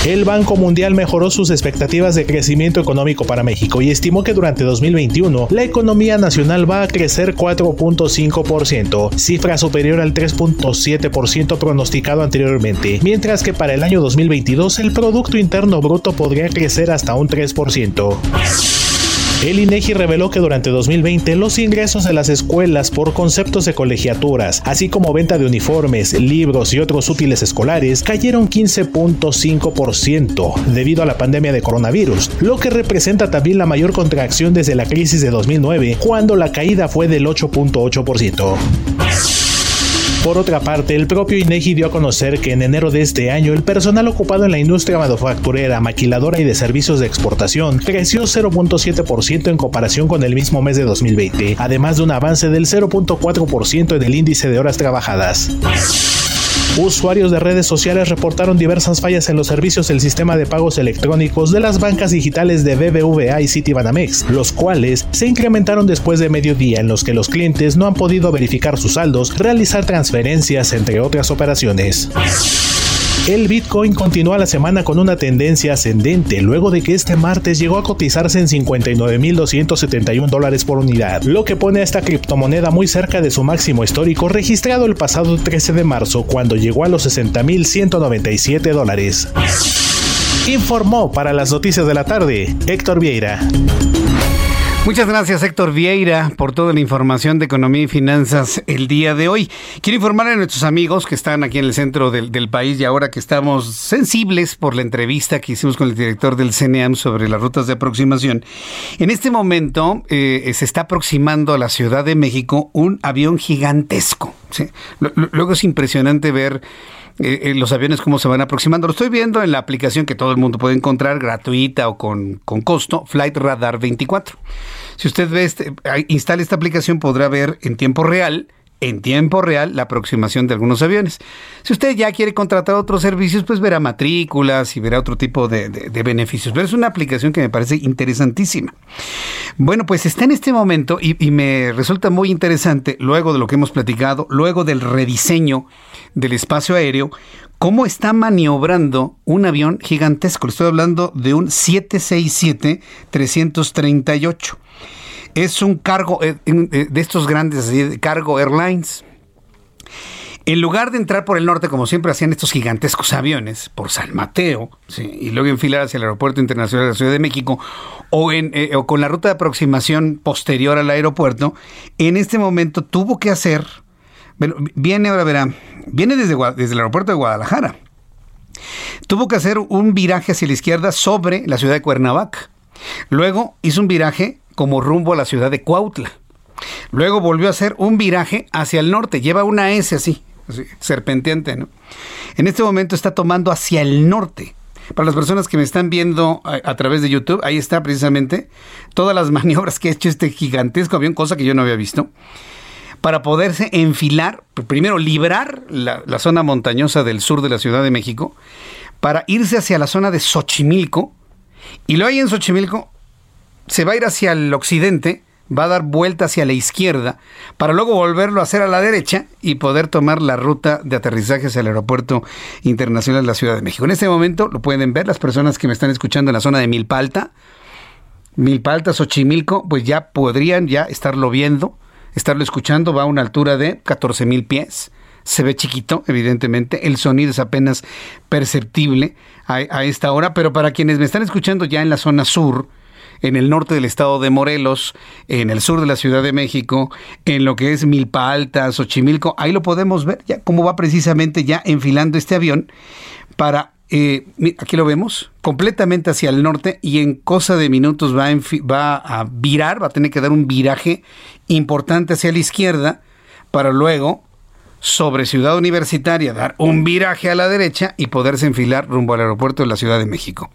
El Banco Mundial mejoró sus expectativas de crecimiento económico para México y estimó que durante 2021 la economía nacional va a crecer 4.5%, cifra superior al 3.7% pronosticado anteriormente, mientras que para el año 2022 el Producto Interno Bruto podría crecer hasta un 3%. El INEGI reveló que durante 2020 los ingresos de las escuelas por conceptos de colegiaturas, así como venta de uniformes, libros y otros útiles escolares, cayeron 15.5% debido a la pandemia de coronavirus, lo que representa también la mayor contracción desde la crisis de 2009, cuando la caída fue del 8.8%. Por otra parte, el propio INEGI dio a conocer que en enero de este año el personal ocupado en la industria manufacturera, maquiladora y de servicios de exportación creció 0.7% en comparación con el mismo mes de 2020, además de un avance del 0.4% en el índice de horas trabajadas. Usuarios de redes sociales reportaron diversas fallas en los servicios del sistema de pagos electrónicos de las bancas digitales de BBVA y Citibanamex, los cuales se incrementaron después de mediodía en los que los clientes no han podido verificar sus saldos, realizar transferencias, entre otras operaciones. El Bitcoin continúa la semana con una tendencia ascendente luego de que este martes llegó a cotizarse en 59.271 dólares por unidad, lo que pone a esta criptomoneda muy cerca de su máximo histórico registrado el pasado 13 de marzo cuando llegó a los 60.197 dólares. Informó para las noticias de la tarde Héctor Vieira. Muchas gracias Héctor Vieira por toda la información de economía y finanzas el día de hoy. Quiero informar a nuestros amigos que están aquí en el centro del, país y ahora que estamos sensibles por la entrevista que hicimos con el director del CNEAM sobre las rutas de aproximación. En este momento eh, se está aproximando a la Ciudad de México un avión gigantesco. Luego es impresionante ver eh, eh, los aviones cómo se van aproximando. Lo estoy viendo en la aplicación que todo el mundo puede encontrar gratuita o con, con costo, Flight Radar 24. Si usted ve este, instala esta aplicación podrá ver en tiempo real en tiempo real la aproximación de algunos aviones. Si usted ya quiere contratar otros servicios, pues verá matrículas y verá otro tipo de, beneficios. Pero es una aplicación que me parece interesantísima. Bueno, pues está en este momento y, me resulta muy interesante, luego de lo que hemos platicado, luego del rediseño del espacio aéreo, cómo está maniobrando un avión gigantesco. Estoy hablando de un 767-338 es un cargo eh, eh, de estos grandes cargo airlines. En lugar de entrar por el norte, como siempre hacían estos gigantescos aviones, por San Mateo, y luego enfilar hacia el Aeropuerto Internacional de la Ciudad de México, eh, o con la ruta de aproximación posterior al aeropuerto, en este momento tuvo que hacer, viene ahora verá, viene desde, desde el aeropuerto de Guadalajara, tuvo que hacer un viraje hacia la izquierda sobre la ciudad de Cuernavaca. Luego hizo un viraje como rumbo a la ciudad de Cuautla. Luego volvió a hacer un viraje hacia el norte, lleva una S así, serpenteante, ¿no? En este momento está tomando hacia el norte. Para las personas que me están viendo a, través de YouTube, ahí está precisamente todas las maniobras que ha hecho este gigantesco avión, cosa que yo no había visto, para poderse enfilar, primero librar la, zona montañosa del sur de la Ciudad de México, para irse hacia la zona de Xochimilco, y luego ahí en Xochimilco se va a ir hacia el occidente, va a dar vuelta hacia la izquierda, para luego volverlo a hacer a la derecha y poder tomar la ruta de aterrizaje hacia el Aeropuerto Internacional de la Ciudad de México. En este momento lo pueden ver las personas que me están escuchando en la zona de Milpalta, Milpalta, Xochimilco, pues ya podrían ya estarlo viendo, estarlo escuchando, va a una altura de 14 mil pies. Se ve chiquito, evidentemente. El sonido es apenas perceptible a, a esta hora, pero para quienes me están escuchando ya en la zona sur, en el norte del estado de Morelos, en el sur de la Ciudad de México, en lo que es Milpa Alta, Xochimilco, ahí lo podemos ver ya cómo va precisamente ya enfilando este avión para eh, aquí lo vemos, completamente hacia el norte y en cosa de minutos va, va a virar, va a tener que dar un viraje importante hacia la izquierda para luego sobre Ciudad Universitaria dar un viraje a la derecha y poderse enfilar rumbo al aeropuerto de la Ciudad de México.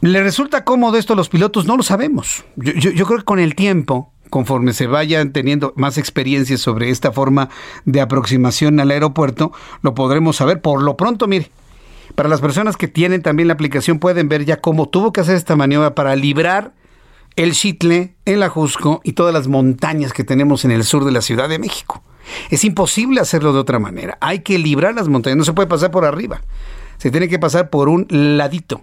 ¿Le resulta cómodo esto a los pilotos? No lo sabemos. Yo, creo que con el tiempo, conforme se vayan teniendo más experiencias sobre esta forma de aproximación al aeropuerto, lo podremos saber. Por lo pronto, mire, para las personas que tienen también la aplicación pueden ver ya cómo tuvo que hacer esta maniobra para librar el Chitle, el Ajusco y todas las montañas que tenemos en el sur de la Ciudad de México. Es imposible hacerlo de otra manera. Hay que librar las montañas, no se puede pasar por arriba. Se tiene que pasar por un ladito.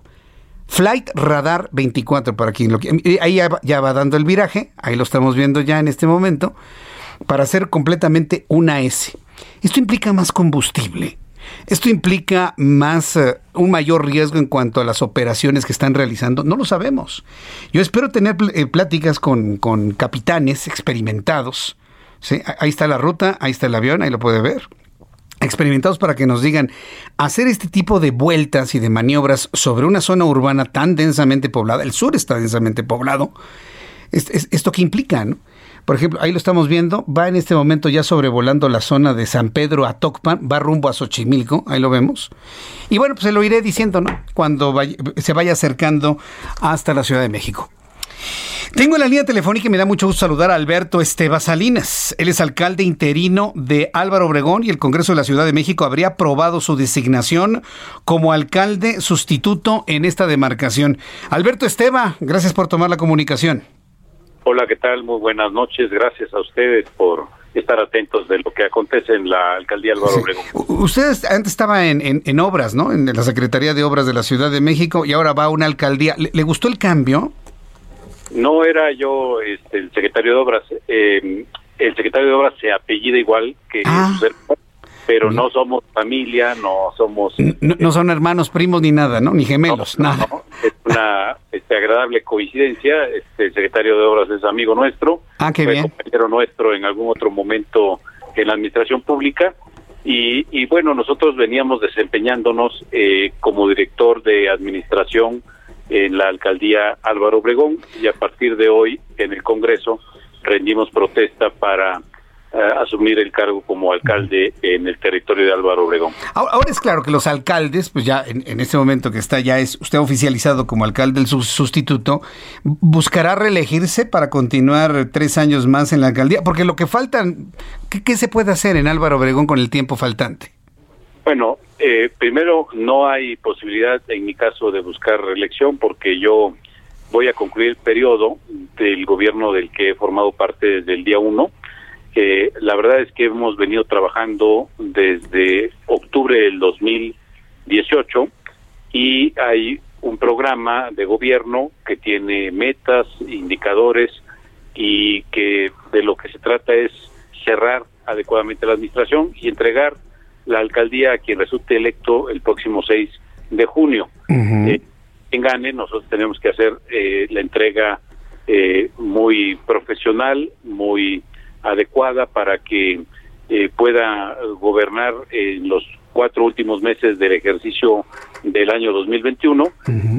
Flight Radar 24 para quien lo Ahí ya va, dando el viraje, ahí lo estamos viendo ya en este momento, para hacer completamente una S. Esto implica más combustible. ¿Esto implica más eh, un mayor riesgo en cuanto a las operaciones que están realizando? No lo sabemos. Yo espero tener eh, pláticas con, con, capitanes experimentados. Ahí está la ruta, ahí está el avión, ahí lo puede ver. Experimentados para que nos digan, hacer este tipo de vueltas y de maniobras sobre una zona urbana tan densamente poblada, el sur está densamente poblado, ¿esto qué implica? ¿no? Por ejemplo, ahí lo estamos viendo, va en este momento ya sobrevolando la zona de San Pedro a Tocpan, va rumbo a Xochimilco, ahí lo vemos. Y bueno, pues se lo iré diciendo, ¿no? Cuando se vaya acercando hasta la Ciudad de México. Tengo en la línea telefónica y me da mucho gusto saludar a Alberto Esteba Salinas. Él es alcalde interino de Álvaro Obregón y el Congreso de la Ciudad de México habría aprobado su designación como alcalde sustituto en esta demarcación. Alberto Esteba, gracias por tomar la comunicación. Hola, ¿qué tal? Muy buenas noches. Gracias a ustedes por estar atentos de lo que acontece en la alcaldía Álvaro Obregón. Usted antes estaba en, en, obras, ¿no? En la Secretaría de Obras de la Ciudad de México y ahora va a una alcaldía. ¿Le, gustó el cambio? No era yo este, el secretario de Obras. Eh, el secretario de Obras se apellida igual que ah. pero no somos familia, no somos... No, son hermanos, primos ni nada, ¿no? Ni gemelos, nada. es una este, agradable coincidencia. Este, el secretario de Obras es amigo nuestro. Ah, qué fue compañero nuestro en algún otro momento en la administración pública. Y, y bueno, nosotros veníamos desempeñándonos eh, como director de administración en la alcaldía Álvaro Obregón y a partir de hoy en el Congreso rendimos protesta para asumir el cargo como alcalde en el territorio de Álvaro Obregón. Ahora, es claro que los alcaldes, pues ya en, este momento que está ya es usted oficializado como alcalde del sustituto, buscará reelegirse para continuar tres años más en la alcaldía, porque lo que faltan, ¿qué, se puede hacer en Álvaro Obregón con el tiempo faltante? Bueno, eh, primero no hay posibilidad en mi caso de buscar reelección porque yo voy a concluir el periodo del gobierno del que he formado parte desde el día uno. La verdad es que hemos venido trabajando desde octubre del 2018 y hay un programa de gobierno que tiene metas, indicadores y que de lo que se trata es cerrar adecuadamente la administración y entregar la alcaldía a quien resulte electo el próximo 6 de junio. Eh, quien gane, nosotros tenemos que hacer eh, la entrega eh, muy profesional, muy adecuada para que eh, pueda gobernar en los cuatro últimos meses del ejercicio del año 2021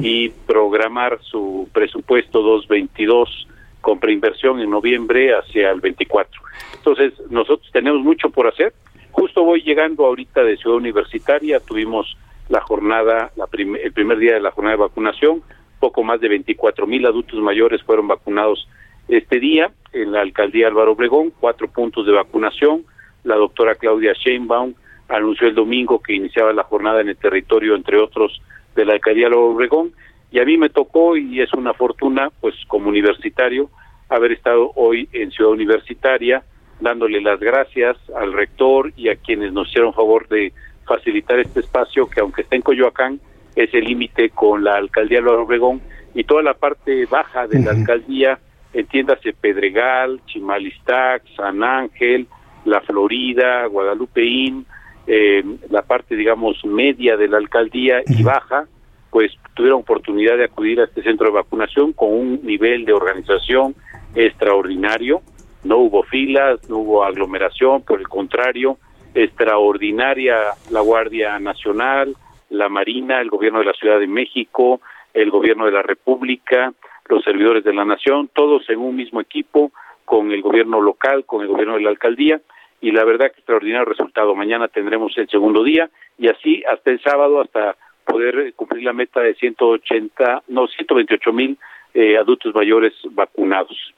y programar su presupuesto 222 con preinversión en noviembre hacia el 24. Entonces, nosotros tenemos mucho por hacer. Justo voy llegando ahorita de Ciudad Universitaria, tuvimos la jornada, la el primer día de la jornada de vacunación, poco más de 24 mil adultos mayores fueron vacunados este día en la alcaldía Álvaro Obregón, cuatro puntos de vacunación. La doctora Claudia Sheinbaum anunció el domingo que iniciaba la jornada en el territorio, entre otros, de la alcaldía Álvaro Obregón. Y a mí me tocó, y es una fortuna, pues como universitario, haber estado hoy en Ciudad Universitaria, dándole las gracias al rector y a quienes nos hicieron favor de facilitar este espacio, que aunque está en Coyoacán, es el límite con la alcaldía Álvaro Obregón y toda la parte baja de la alcaldía entiéndase Pedregal, Chimalistac, San Ángel, La Florida, Guadalupeín, eh, la parte, digamos, media de la alcaldía y baja, pues tuvieron oportunidad de acudir a este centro de vacunación con un nivel de organización extraordinario. No hubo filas, no hubo aglomeración, por el contrario, extraordinaria la Guardia Nacional, la Marina, el gobierno de la Ciudad de México, el gobierno de la República, los servidores de la nación, todos en un mismo equipo, con el gobierno local, con el gobierno de la alcaldía, y la verdad que extraordinario resultado. Mañana tendremos el segundo día, y así hasta el sábado, hasta poder cumplir la meta de 180, no, 128 mil eh, adultos mayores vacunados.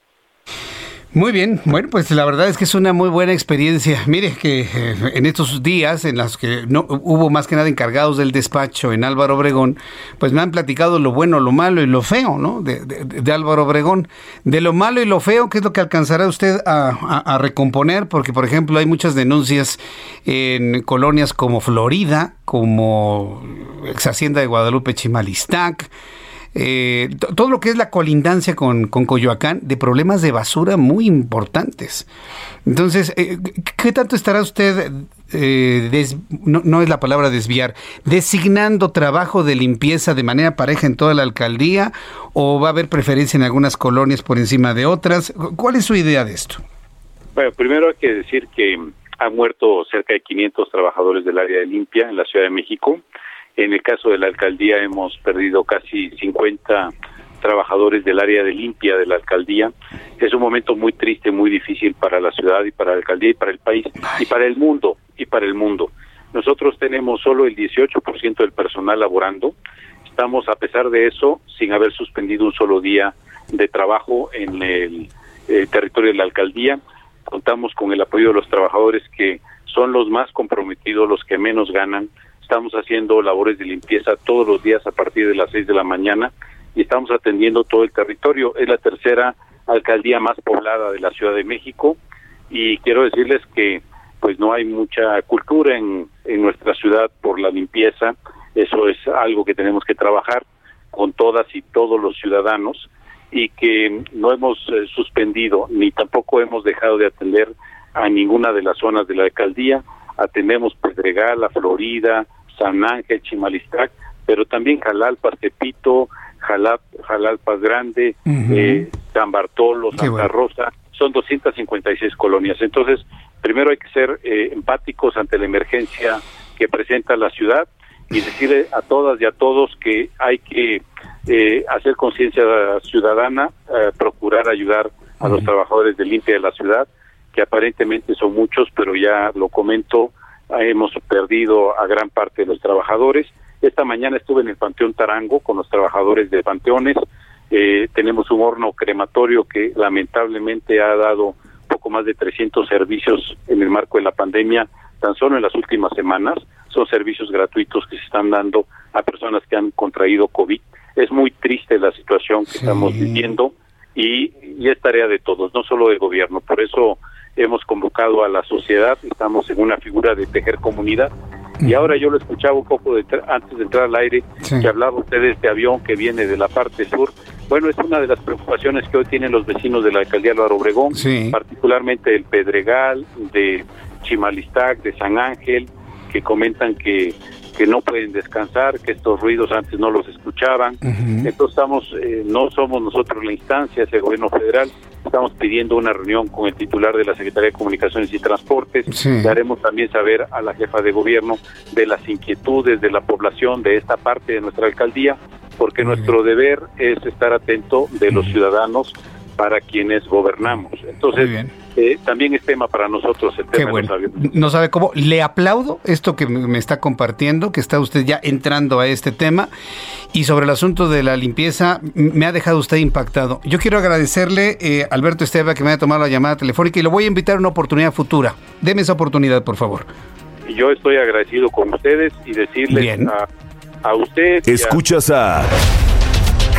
Muy bien, bueno, pues la verdad es que es una muy buena experiencia. Mire que eh, en estos días en los que no hubo más que nada encargados del despacho en Álvaro Obregón, pues me han platicado lo bueno, lo malo y lo feo, ¿no? De, Álvaro Obregón. De lo malo y lo feo, ¿qué es lo que alcanzará usted a, recomponer? Porque, por ejemplo, hay muchas denuncias en colonias como Florida, como ex Hacienda de Guadalupe Chimalistac, eh, todo lo que es la colindancia con, Coyoacán de problemas de basura muy importantes. Entonces, eh, ¿qué tanto estará usted, eh, no, es la palabra desviar, designando trabajo de limpieza de manera pareja en toda la alcaldía o va a haber preferencia en algunas colonias por encima de otras? ¿Cuál es su idea de esto? Bueno, primero hay que decir que han muerto cerca de 500 trabajadores del área de limpia en la Ciudad de México. En el caso de la alcaldía hemos perdido casi 50 trabajadores del área de limpia de la alcaldía. Es un momento muy triste, muy difícil para la ciudad y para la alcaldía y para el país y para el mundo y para el mundo. Nosotros tenemos solo el 18% del personal laborando. Estamos a pesar de eso sin haber suspendido un solo día de trabajo en el eh, territorio de la alcaldía. Contamos con el apoyo de los trabajadores que son los más comprometidos, los que menos ganan, estamos haciendo labores de limpieza todos los días a partir de las 6 de la mañana y estamos atendiendo todo el territorio. Es la tercera alcaldía más poblada de la Ciudad de México y quiero decirles que pues no hay mucha cultura en, en nuestra ciudad por la limpieza. Eso es algo que tenemos que trabajar con todas y todos los ciudadanos y que no hemos eh, suspendido ni tampoco hemos dejado de atender a ninguna de las zonas de la alcaldía. Atendemos Pedregal, La Florida, San Ángel, Chimalistac, pero también Jalalpa, Tepito, Jalap, Jalalpas Grande, eh, San Bartolo, Santa Rosa, son 256 colonias. Entonces, primero hay que ser eh, empáticos ante la emergencia que presenta la ciudad y decirle a todas y a todos que hay que eh, hacer conciencia ciudadana, procurar ayudar a los trabajadores de limpia de la ciudad, que aparentemente son muchos, pero ya lo comento, hemos perdido a gran parte de los trabajadores. Esta mañana estuve en el Panteón Tarango con los trabajadores de Panteones. Eh, tenemos un horno crematorio que lamentablemente ha dado poco más de 300 servicios en el marco de la pandemia, tan solo en las últimas semanas. Son servicios gratuitos que se están dando a personas que han contraído COVID. Es muy triste la situación que estamos viviendo y, y es tarea de todos, no solo del gobierno. Por eso hemos convocado a la sociedad, estamos en una figura de tejer comunidad. Y ahora yo lo escuchaba un poco de, antes de entrar al aire, que hablaba usted de este avión que viene de la parte sur. Bueno, es una de las preocupaciones que hoy tienen los vecinos de la alcaldía Álvaro Obregón, particularmente del Pedregal, de Chimalistac, de San Ángel, que comentan que que no pueden descansar, que estos ruidos antes no los escuchaban. Entonces estamos, eh, no somos nosotros la instancia, es el gobierno federal, estamos pidiendo una reunión con el titular de la Secretaría de Comunicaciones y Transportes, le haremos también saber a la jefa de gobierno de las inquietudes de la población de esta parte de nuestra alcaldía, porque nuestro deber es estar atento de los ciudadanos para quienes gobernamos. Entonces, eh, también es tema para nosotros el tema No sabe cómo. Le aplaudo esto que me está compartiendo, que está usted ya entrando a este tema. Y sobre el asunto de la limpieza, me ha dejado usted impactado. Yo quiero agradecerle, eh, Alberto Esteba, que me haya tomado la llamada telefónica y lo voy a invitar a una oportunidad futura. Deme esa oportunidad, por favor. Yo estoy agradecido con ustedes y decirles a, a usted. Escuchas a.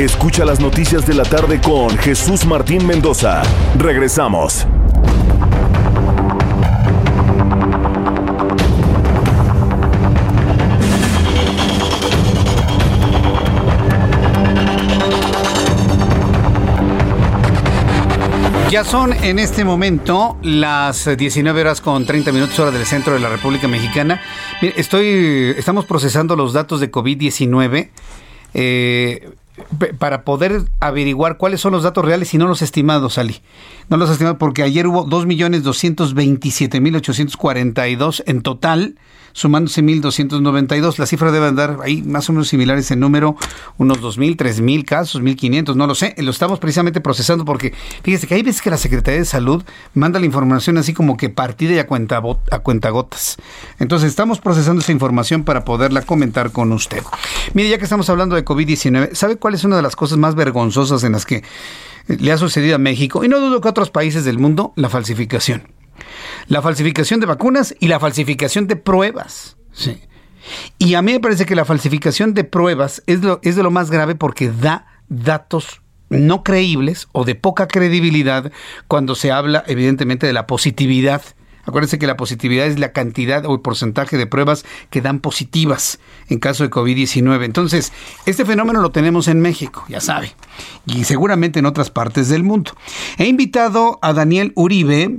Escucha las noticias de la tarde con Jesús Martín Mendoza. Regresamos. Ya son en este momento las 19 horas con 30 minutos hora del centro de la República Mexicana. Estoy, estamos procesando los datos de COVID-19. Eh, para poder averiguar cuáles son los datos reales y no los estimados, Ali. No los estimados, porque ayer hubo 2.227.842 en total sumándose 1.292. La cifra debe andar ahí más o menos similares en número, unos 2.000, 3.000 casos, 1.500, no lo sé. Lo estamos precisamente procesando porque fíjese que hay veces que la Secretaría de Salud manda la información así como que partida y a, cuenta, a cuentagotas. Entonces estamos procesando esa información para poderla comentar con usted. Mire, ya que estamos hablando de COVID-19, ¿sabe cuál es una de las cosas más vergonzosas en las que le ha sucedido a México? Y no dudo que a otros países del mundo, la falsificación la falsificación de vacunas y la falsificación de pruebas. Sí. Y a mí me parece que la falsificación de pruebas es, lo, es de lo más grave porque da datos no creíbles o de poca credibilidad cuando se habla evidentemente de la positividad. Acuérdense que la positividad es la cantidad o el porcentaje de pruebas que dan positivas en caso de COVID-19. Entonces, este fenómeno lo tenemos en México, ya sabe, y seguramente en otras partes del mundo. He invitado a Daniel Uribe,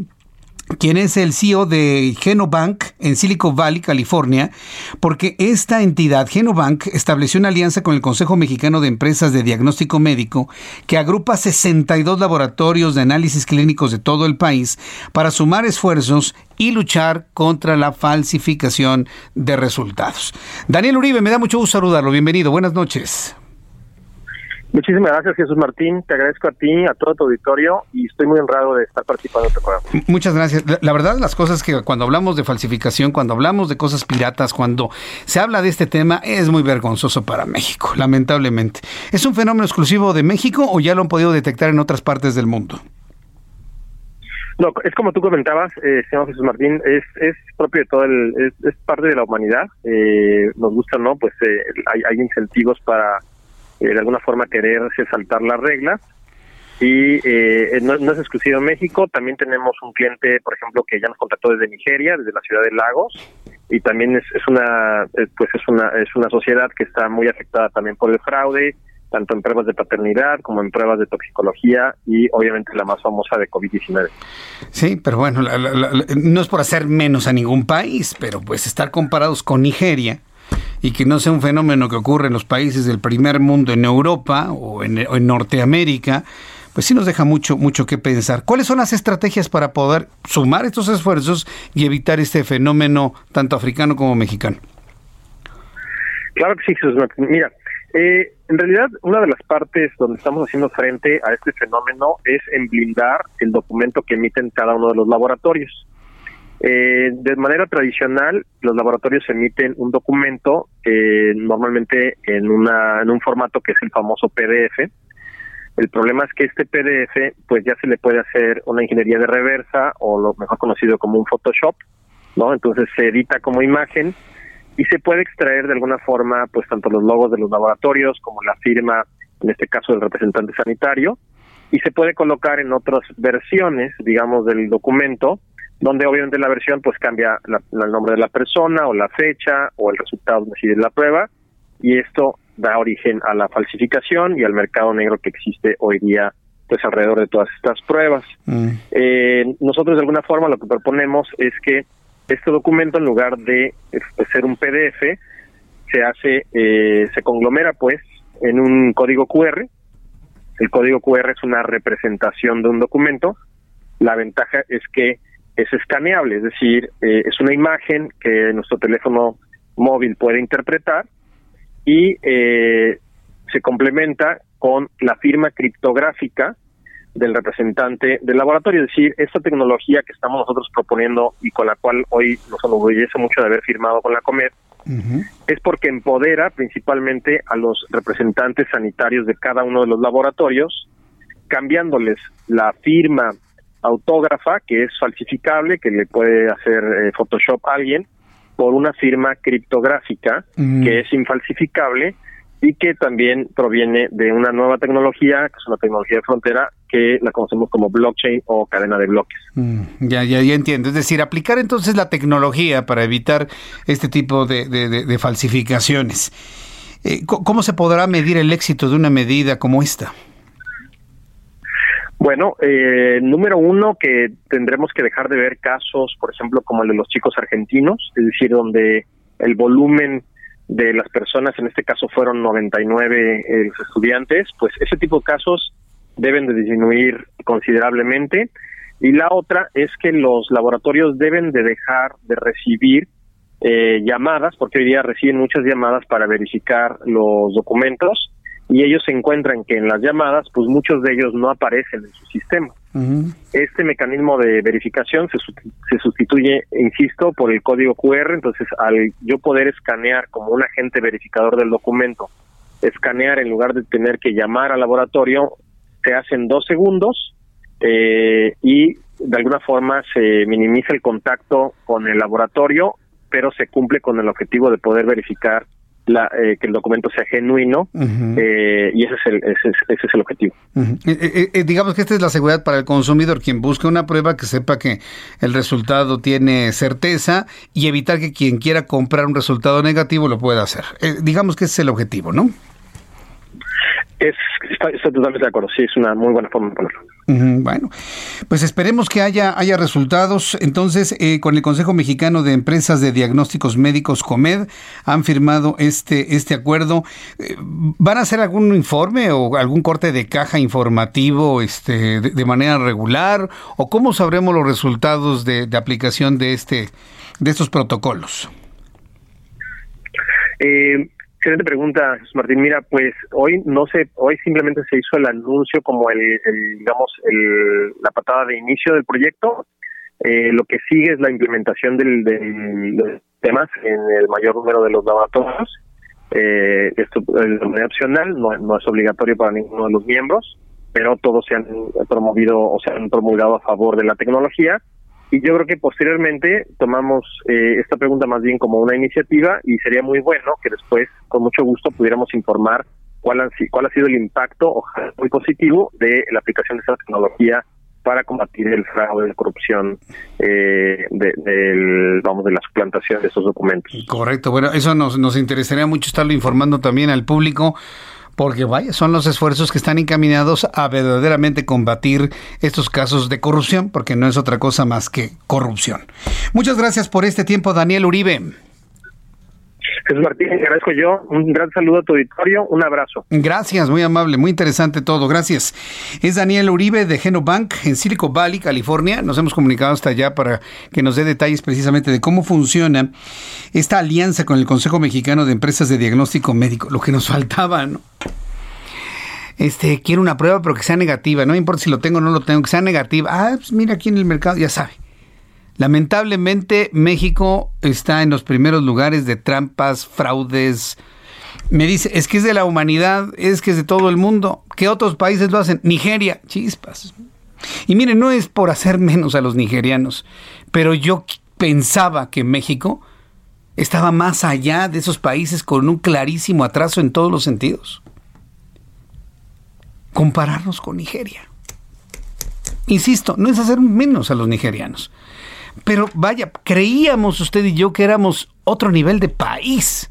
quien es el CEO de Genobank en Silicon Valley, California, porque esta entidad, Genobank, estableció una alianza con el Consejo Mexicano de Empresas de Diagnóstico Médico, que agrupa 62 laboratorios de análisis clínicos de todo el país para sumar esfuerzos y luchar contra la falsificación de resultados. Daniel Uribe, me da mucho gusto saludarlo. Bienvenido, buenas noches. Muchísimas gracias, Jesús Martín. Te agradezco a ti, a todo tu auditorio y estoy muy honrado de estar participando en este programa. Muchas gracias. La, verdad, las cosas que cuando hablamos de falsificación, cuando hablamos de cosas piratas, cuando se habla de este tema, es muy vergonzoso para México, lamentablemente. ¿Es un fenómeno exclusivo de México o ya lo han podido detectar en otras partes del mundo? No, es como tú comentabas, eh, señor Jesús Martín, es, es propio de todo el, es, parte de la humanidad. Eh, nos gusta, ¿no? Pues eh, hay, hay incentivos para de alguna forma quererse saltar las reglas. Y eh, no, es exclusivo México, también tenemos un cliente, por ejemplo, que ya nos contactó desde Nigeria, desde la ciudad de Lagos, y también es, es una eh, pues es una es una sociedad que está muy afectada también por el fraude, tanto en pruebas de paternidad como en pruebas de toxicología y obviamente la más famosa de COVID-19. Sí, pero bueno, no es por hacer menos a ningún país, pero pues estar comparados con Nigeria, y que no sea un fenómeno que ocurre en los países del primer mundo, en Europa o en, Norteamérica, pues sí nos deja mucho, mucho que pensar. ¿Cuáles son las estrategias para poder sumar estos esfuerzos y evitar este fenómeno tanto africano como mexicano? Claro que sí, Jesús. Mira, eh, en realidad una de las partes donde estamos haciendo frente a este fenómeno es en blindar el documento que emiten cada uno de los laboratorios. Eh, de manera tradicional, los laboratorios emiten un documento, eh, normalmente en, una, en un formato que es el famoso PDF. El problema es que este PDF, pues ya se le puede hacer una ingeniería de reversa o lo mejor conocido como un Photoshop, ¿no? Entonces se edita como imagen y se puede extraer de alguna forma, pues tanto los logos de los laboratorios como la firma, en este caso del representante sanitario, y se puede colocar en otras versiones, digamos, del documento, donde obviamente la versión pues cambia el nombre de la persona o la fecha o el resultado de la prueba y esto da origen a la falsificación y al mercado negro que existe hoy día pues alrededor de todas estas pruebas. Mm. Eh, nosotros de alguna forma lo que proponemos es que este documento en lugar de, ser un PDF se hace, eh, se conglomera pues en un código QR. El código QR es una representación de un documento. La ventaja es que es escaneable, es decir, eh, es una imagen que nuestro teléfono móvil puede interpretar y eh, se complementa con la firma criptográfica del representante del laboratorio, es decir, esta tecnología que estamos nosotros proponiendo y con la cual hoy nos enorgullece mucho de haber firmado con la Comer, es porque empodera principalmente a los representantes sanitarios de cada uno de los laboratorios, cambiándoles la firma autógrafa que es falsificable, que le puede hacer eh, Photoshop a alguien, por una firma criptográfica mm. que es infalsificable y que también proviene de una nueva tecnología, que es una tecnología de frontera, que la conocemos como blockchain o cadena de bloques. Mm, ya, ya, ya entiendo. Es decir, aplicar entonces la tecnología para evitar este tipo de, de, falsificaciones. Eh, ¿Cómo se podrá medir el éxito de una medida como esta? Bueno, eh, número uno, que tendremos que dejar de ver casos, por ejemplo, como el de los chicos argentinos, es decir, donde el volumen de las personas, en este caso fueron 99 eh, estudiantes, pues ese tipo de casos deben de disminuir considerablemente. Y la otra es que los laboratorios deben de dejar de recibir eh, llamadas, porque hoy día reciben muchas llamadas para verificar los documentos y ellos se encuentran que en las llamadas, pues muchos de ellos no aparecen en su sistema. Este mecanismo de verificación se, se sustituye, insisto, por el código QR, entonces al yo poder escanear como un agente verificador del documento, escanear en lugar de tener que llamar al laboratorio, se hacen dos segundos eh, y de alguna forma se minimiza el contacto con el laboratorio, pero se cumple con el objetivo de poder verificar la, eh, que el documento sea genuino eh, y ese es el, ese ese es el objetivo. digamos que esta es la seguridad para el consumidor, quien busca una prueba que sepa que el resultado tiene certeza y evitar que quien quiera comprar un resultado negativo lo pueda hacer. digamos que ese es el objetivo, ¿no? Es, estoy, totalmente de acuerdo, sí, es una muy buena forma de ponerlo. Bueno, pues esperemos que haya, haya resultados. Entonces, eh, con el Consejo Mexicano de Empresas de Diagnósticos Médicos, COMED, han firmado este, este acuerdo. Eh, ¿Van a hacer algún informe o algún corte de caja informativo este, de, manera regular? ¿O cómo sabremos los resultados de, aplicación de, este, de estos protocolos? Eh, Excelente pregunta, Martín. Mira, pues hoy no sé, hoy simplemente se hizo el anuncio como el, digamos, el, la patada de inicio del proyecto. Eh, lo que sigue es la implementación del, del, de los temas en el mayor número de los laboratorios. Eh, esto es de manera opcional, no es obligatorio para ninguno de los miembros, pero todos se han promovido o se han promulgado a favor de la tecnología y yo creo que posteriormente tomamos eh, esta pregunta más bien como una iniciativa y sería muy bueno que después, con mucho gusto, pudiéramos informar cuál, han, cuál ha sido el impacto, ojalá muy positivo, de la aplicación de esta tecnología para combatir el fraude, la corrupción, eh, de, vamos, de la suplantación de estos documentos. Correcto, bueno, eso nos, nos interesaría mucho estarlo informando también al público porque vaya, son los esfuerzos que están encaminados a verdaderamente combatir estos casos de corrupción, porque no es otra cosa más que corrupción. Muchas gracias por este tiempo, Daniel Uribe. Jesús Martín, agradezco yo. Un gran saludo a tu auditorio. Un abrazo. Gracias, muy amable, muy interesante todo. Gracias. Es Daniel Uribe de Genobank en Silicon Valley, California. Nos hemos comunicado hasta allá para que nos dé detalles precisamente de cómo funciona esta alianza con el Consejo Mexicano de Empresas de Diagnóstico Médico. Lo que nos faltaba, ¿no? Este, quiero una prueba, pero que sea negativa. No importa si lo tengo o no lo tengo, que sea negativa. Ah, pues mira aquí en el mercado, ya sabe. Lamentablemente México está en los primeros lugares de trampas, fraudes. Me dice, es que es de la humanidad, es que es de todo el mundo. ¿Qué otros países lo hacen? Nigeria, chispas. Y miren, no es por hacer menos a los nigerianos, pero yo pensaba que México estaba más allá de esos países con un clarísimo atraso en todos los sentidos. Compararnos con Nigeria. Insisto, no es hacer menos a los nigerianos, pero vaya, creíamos usted y yo que éramos otro nivel de país.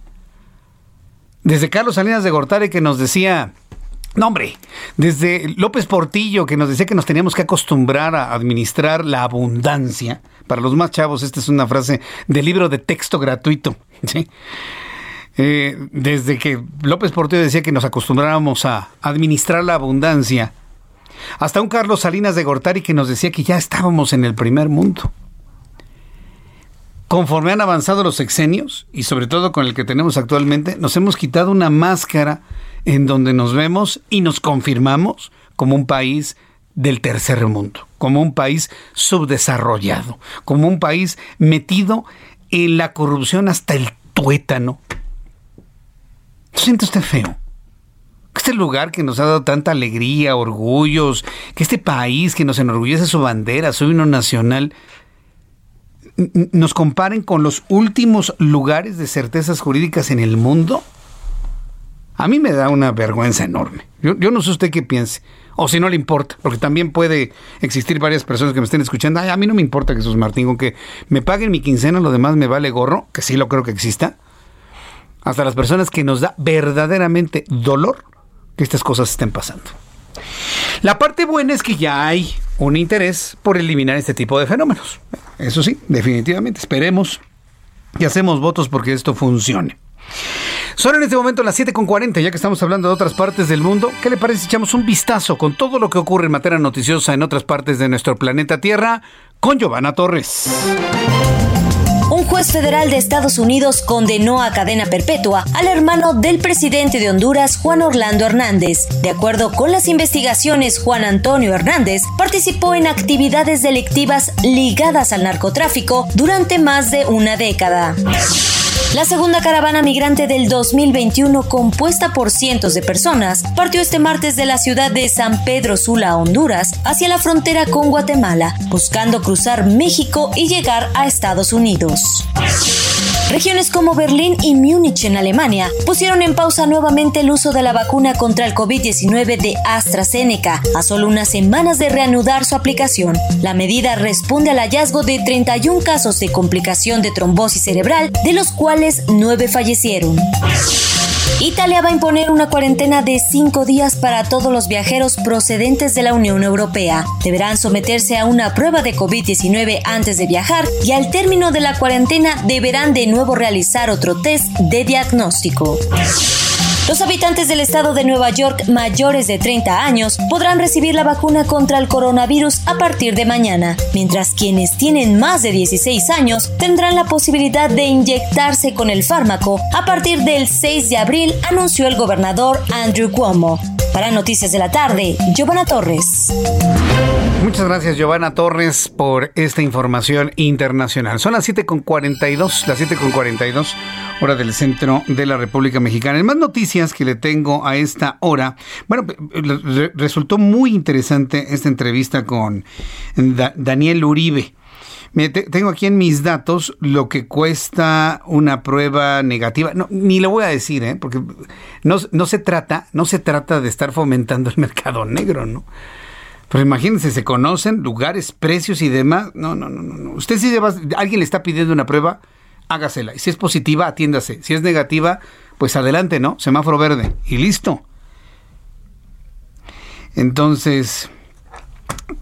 Desde Carlos Salinas de Gortari que nos decía, no hombre, desde López Portillo que nos decía que nos teníamos que acostumbrar a administrar la abundancia. Para los más chavos, esta es una frase del libro de texto gratuito. Eh, desde que López Portillo decía que nos acostumbráramos a administrar la abundancia, hasta un Carlos Salinas de Gortari que nos decía que ya estábamos en el primer mundo conforme han avanzado los sexenios, y sobre todo con el que tenemos actualmente, nos hemos quitado una máscara en donde nos vemos y nos confirmamos como un país del tercer mundo, como un país subdesarrollado, como un país metido en la corrupción hasta el tuétano. ¿Siente usted feo? Este lugar que nos ha dado tanta alegría, orgullos, que este país que nos enorgullece su bandera, su himno nacional, nos comparen con los últimos lugares de certezas jurídicas en el mundo, a mí me da una vergüenza enorme. Yo, no sé usted qué piense, o si no le importa, porque también puede existir varias personas que me estén escuchando. a mí no me importa Jesús Martín, con que me paguen mi quincena, lo demás me vale gorro, que sí lo creo que exista. Hasta las personas que nos da verdaderamente dolor que estas cosas estén pasando. La parte buena es que ya hay un interés por eliminar este tipo de fenómenos. Eso sí, definitivamente. Esperemos y hacemos votos porque esto funcione. Son en este momento las 7.40, ya que estamos hablando de otras partes del mundo. ¿Qué le parece si echamos un vistazo con todo lo que ocurre en materia noticiosa en otras partes de nuestro planeta Tierra con Giovanna Torres? Un juez federal de Estados Unidos condenó a cadena perpetua al hermano del presidente de Honduras, Juan Orlando Hernández. De acuerdo con las investigaciones, Juan Antonio Hernández participó en actividades delictivas ligadas al narcotráfico durante más de una década. La segunda caravana migrante del 2021, compuesta por cientos de personas, partió este martes de la ciudad de San Pedro Sula, Honduras, hacia la frontera con Guatemala, buscando cruzar México y llegar a Estados Unidos. Regiones como Berlín y Múnich en Alemania pusieron en pausa nuevamente el uso de la vacuna contra el COVID-19 de AstraZeneca a solo unas semanas de reanudar su aplicación. La medida responde al hallazgo de 31 casos de complicación de trombosis cerebral, de los cuales 9 fallecieron. Italia va a imponer una cuarentena de cinco días para todos los viajeros procedentes de la Unión Europea. Deberán someterse a una prueba de COVID-19 antes de viajar y al término de la cuarentena deberán de nuevo realizar otro test de diagnóstico. Los habitantes del estado de Nueva York mayores de 30 años podrán recibir la vacuna contra el coronavirus a partir de mañana, mientras quienes tienen más de 16 años tendrán la posibilidad de inyectarse con el fármaco a partir del 6 de abril, anunció el gobernador Andrew Cuomo. Para Noticias de la Tarde, Giovanna Torres. Muchas gracias, Giovanna Torres, por esta información internacional. Son las 7.42, las 7.42, hora del centro de la República Mexicana. En más noticias que le tengo a esta hora, bueno, resultó muy interesante esta entrevista con Daniel Uribe. tengo aquí en mis datos lo que cuesta una prueba negativa. No, ni lo voy a decir, ¿eh? porque no, no, se trata, no se trata de estar fomentando el mercado negro, ¿no? Pero imagínense, se conocen lugares, precios y demás. No, no, no, no. Usted si alguien le está pidiendo una prueba, hágasela. Y si es positiva, atiéndase. Si es negativa, pues adelante, ¿no? Semáforo verde. Y listo. Entonces,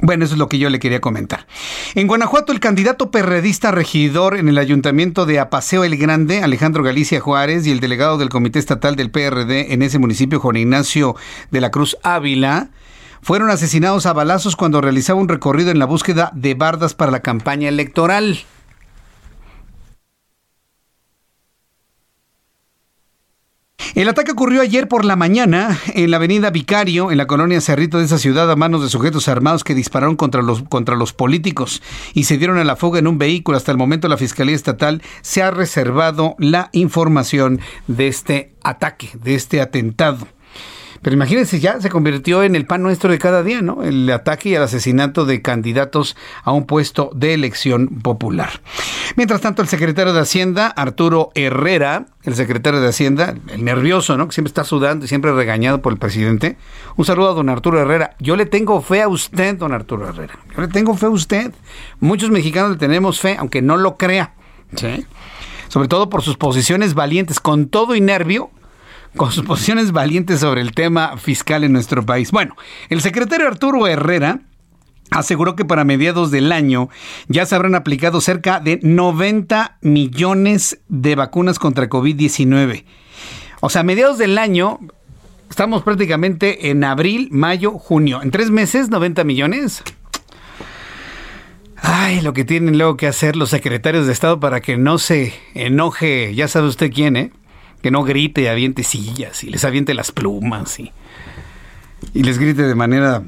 bueno, eso es lo que yo le quería comentar. En Guanajuato, el candidato perredista regidor en el ayuntamiento de Apaseo el Grande, Alejandro Galicia Juárez, y el delegado del Comité Estatal del PRD en ese municipio, Juan Ignacio de la Cruz Ávila, fueron asesinados a balazos cuando realizaba un recorrido en la búsqueda de bardas para la campaña electoral. El ataque ocurrió ayer por la mañana en la avenida Vicario, en la colonia Cerrito de esa ciudad, a manos de sujetos armados que dispararon contra los, contra los políticos y se dieron a la fuga en un vehículo. Hasta el momento la Fiscalía Estatal se ha reservado la información de este ataque, de este atentado. Pero imagínense, ya se convirtió en el pan nuestro de cada día, ¿no? El ataque y el asesinato de candidatos a un puesto de elección popular. Mientras tanto, el secretario de Hacienda, Arturo Herrera, el secretario de Hacienda, el nervioso, ¿no? Que siempre está sudando y siempre regañado por el presidente. Un saludo a don Arturo Herrera. Yo le tengo fe a usted, don Arturo Herrera. Yo le tengo fe a usted. Muchos mexicanos le tenemos fe, aunque no lo crea. ¿sí? Sobre todo por sus posiciones valientes, con todo y nervio, con sus posiciones valientes sobre el tema fiscal en nuestro país. Bueno, el secretario Arturo Herrera aseguró que para mediados del año ya se habrán aplicado cerca de 90 millones de vacunas contra COVID-19. O sea, a mediados del año estamos prácticamente en abril, mayo, junio. En tres meses, 90 millones. Ay, lo que tienen luego que hacer los secretarios de Estado para que no se enoje, ya sabe usted quién, ¿eh? Que no grite, aviente sillas y les aviente las plumas y, y les grite de manera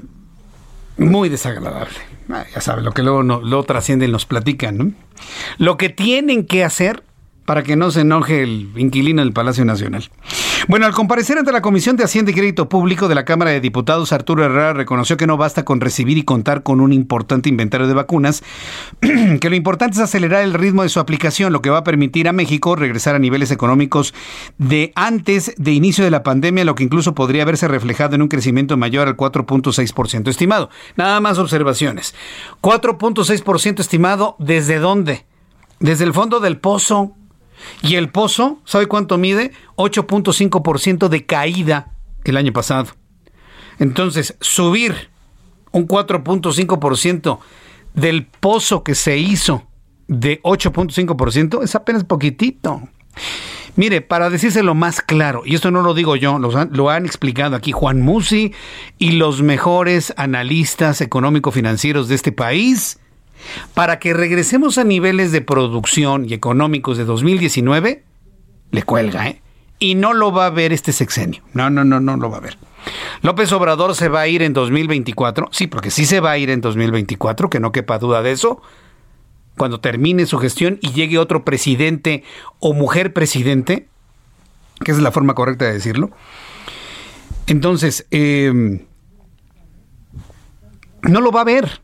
muy desagradable. Ah, ya saben, lo que luego lo trascienden, nos platican. ¿no? Lo que tienen que hacer para que no se enoje el inquilino del Palacio Nacional. Bueno, al comparecer ante la Comisión de Hacienda y Crédito Público de la Cámara de Diputados, Arturo Herrera reconoció que no basta con recibir y contar con un importante inventario de vacunas, que lo importante es acelerar el ritmo de su aplicación, lo que va a permitir a México regresar a niveles económicos de antes de inicio de la pandemia, lo que incluso podría verse reflejado en un crecimiento mayor al 4.6% estimado. Nada más observaciones. 4.6% estimado, ¿desde dónde? Desde el fondo del pozo, y el pozo, ¿sabe cuánto mide? 8.5% de caída el año pasado. Entonces, subir un 4.5% del pozo que se hizo de 8.5% es apenas poquitito. Mire, para decírselo más claro, y esto no lo digo yo, lo han, han explicado aquí Juan Musi y los mejores analistas económico-financieros de este país, para que regresemos a niveles de producción y económicos de 2019, le cuelga, ¿eh? Y no lo va a ver este sexenio. No, no, no, no lo va a ver. López Obrador se va a ir en 2024. Sí, porque sí se va a ir en 2024, que no quepa duda de eso. Cuando termine su gestión y llegue otro presidente o mujer presidente, que es la forma correcta de decirlo. Entonces, em, no lo va a ver.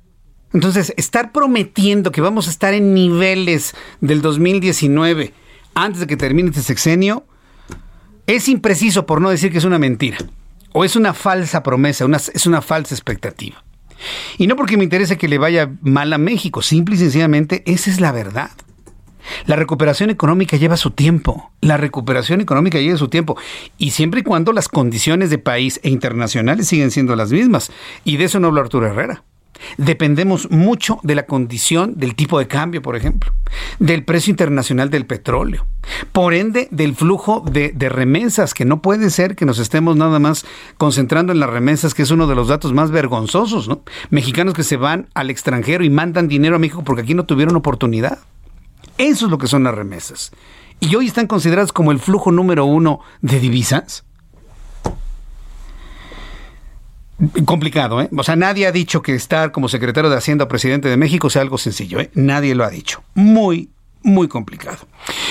Entonces, estar prometiendo que vamos a estar en niveles del 2019 antes de que termine este sexenio es impreciso por no decir que es una mentira. O es una falsa promesa, es una falsa expectativa. Y no porque me interese que le vaya mal a México, simple y sencillamente esa es la verdad. La recuperación económica lleva su tiempo. La recuperación económica lleva su tiempo. Y siempre y cuando las condiciones de país e internacionales siguen siendo las mismas. Y de eso no habló Arturo Herrera. Dependemos mucho de la condición del tipo de cambio, por ejemplo, del precio internacional del petróleo, por ende del flujo de, remesas, que no puede ser que nos estemos nada más concentrando en las remesas, que es uno de los datos más vergonzosos, ¿no? Mexicanos que se van al extranjero y mandan dinero a México porque aquí no tuvieron oportunidad. Eso es lo que son las remesas. Y hoy están consideradas como el flujo número uno de divisas. Complicado, ¿eh? O sea, nadie ha dicho que estar como secretario de Hacienda o presidente de México sea algo sencillo, ¿eh? Nadie lo ha dicho. Muy, muy complicado.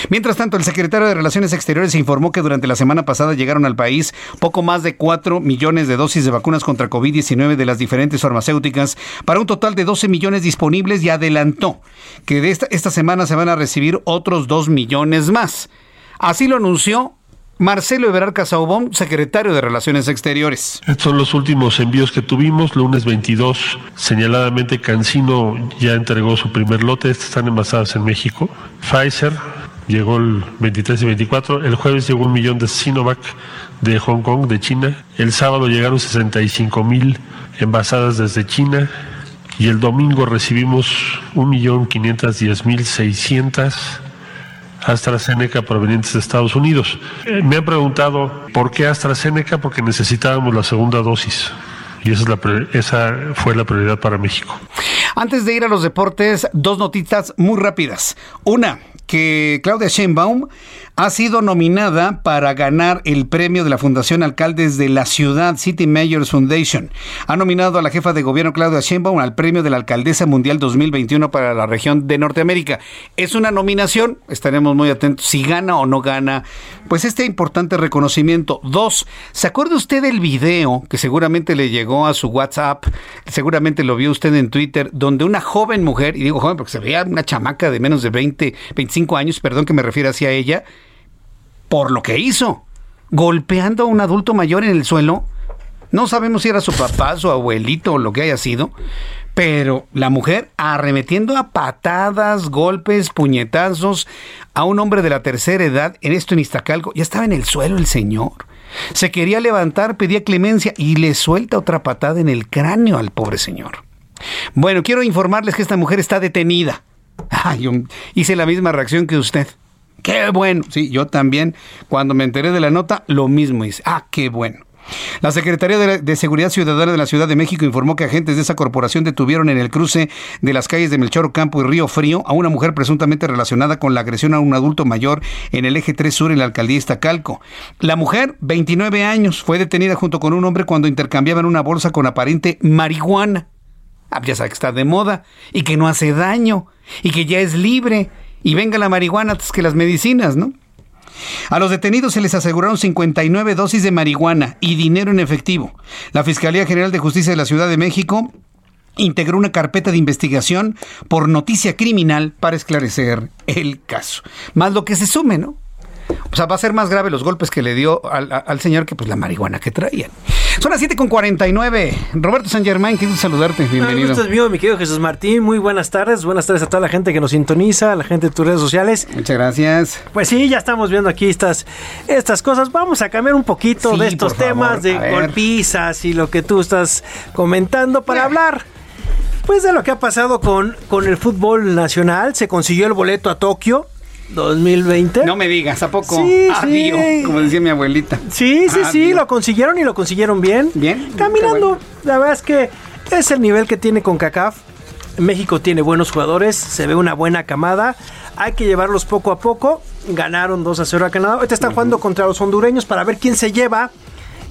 Mientras tanto, el secretario de Relaciones Exteriores informó que durante la semana pasada llegaron al país poco más de 4 millones de dosis de vacunas contra COVID-19 de las diferentes farmacéuticas para un total de 12 millones disponibles y adelantó que de esta, esta semana se van a recibir otros 2 millones más. Así lo anunció Marcelo Ebrard Casaubón, secretario de Relaciones Exteriores. Estos son los últimos envíos que tuvimos, lunes 22. Señaladamente, Cancino ya entregó su primer lote, Estos están envasados en México. Pfizer llegó el 23 y 24. El jueves llegó un millón de Sinovac de Hong Kong, de China. El sábado llegaron 65 mil envasadas desde China. Y el domingo recibimos 1.510.600 AstraZeneca provenientes de Estados Unidos. Eh, me han preguntado por qué AstraZeneca, porque necesitábamos la segunda dosis. Y esa, es la, esa fue la prioridad para México. Antes de ir a los deportes, dos notitas muy rápidas. Una, que Claudia Sheinbaum ha sido nominada para ganar el premio de la Fundación Alcaldes de la Ciudad, City Mayors Foundation. Ha nominado a la jefa de gobierno Claudia Sheinbaum al premio de la Alcaldesa Mundial 2021 para la región de Norteamérica. Es una nominación, estaremos muy atentos si gana o no gana, pues este importante reconocimiento. Dos, ¿se acuerda usted del video que seguramente le llegó a su WhatsApp? Seguramente lo vio usted en Twitter, donde una joven mujer, y digo joven porque se veía una chamaca de menos de 20, 25 años, perdón que me refiera hacia ella, por lo que hizo, golpeando a un adulto mayor en el suelo. No sabemos si era su papá, su abuelito o lo que haya sido, pero la mujer arremetiendo a patadas, golpes, puñetazos a un hombre de la tercera edad en esto en Iztacalco. Ya estaba en el suelo el señor. Se quería levantar, pedía clemencia y le suelta otra patada en el cráneo al pobre señor. Bueno, quiero informarles que esta mujer está detenida. Hice la misma reacción que usted. Qué bueno. Sí, yo también, cuando me enteré de la nota, lo mismo hice. Ah, qué bueno. La Secretaría de, Seguridad Ciudadana de la Ciudad de México informó que agentes de esa corporación detuvieron en el cruce de las calles de Melchor Campo y Río Frío a una mujer presuntamente relacionada con la agresión a un adulto mayor en el eje 3 sur en la alcaldía Iztacalco. La mujer, 29 años, fue detenida junto con un hombre cuando intercambiaban una bolsa con aparente marihuana. Ah, ya sabe que está de moda y que no hace daño y que ya es libre y venga la marihuana antes que las medicinas, ¿no? A los detenidos se les aseguraron 59 dosis de marihuana y dinero en efectivo. La Fiscalía General de Justicia de la Ciudad de México integró una carpeta de investigación por noticia criminal para esclarecer el caso. Más lo que se sume, ¿no? O sea, va a ser más grave los golpes que le dio al, señor que pues la marihuana que traían. Son las 7 con 49. Roberto San Germán, quiero saludarte. Bienvenido. Estás mío, mi querido Jesús Martín. Muy buenas tardes. Buenas tardes a toda la gente que nos sintoniza, a la gente de tus redes sociales. Muchas gracias. Pues sí, ya estamos viendo aquí estas, estas cosas. Vamos a cambiar un poquito de estos temas de golpizas y lo que tú estás comentando para hablar. Pues de lo que ha pasado con, con el fútbol nacional, se consiguió el boleto a Tokio 2020. No me digas, ¿a poco? Sí, Adiós, sí. como decía mi abuelita. Sí, sí, sí, Adiós. lo consiguieron y lo consiguieron bien. Bien. Caminando, la verdad es que es el nivel que tiene con CACAF. México tiene buenos jugadores, se ve una buena camada. Hay que llevarlos poco a poco. Ganaron 2 a 0 a Canadá. Ahorita están jugando contra los hondureños para ver quién se lleva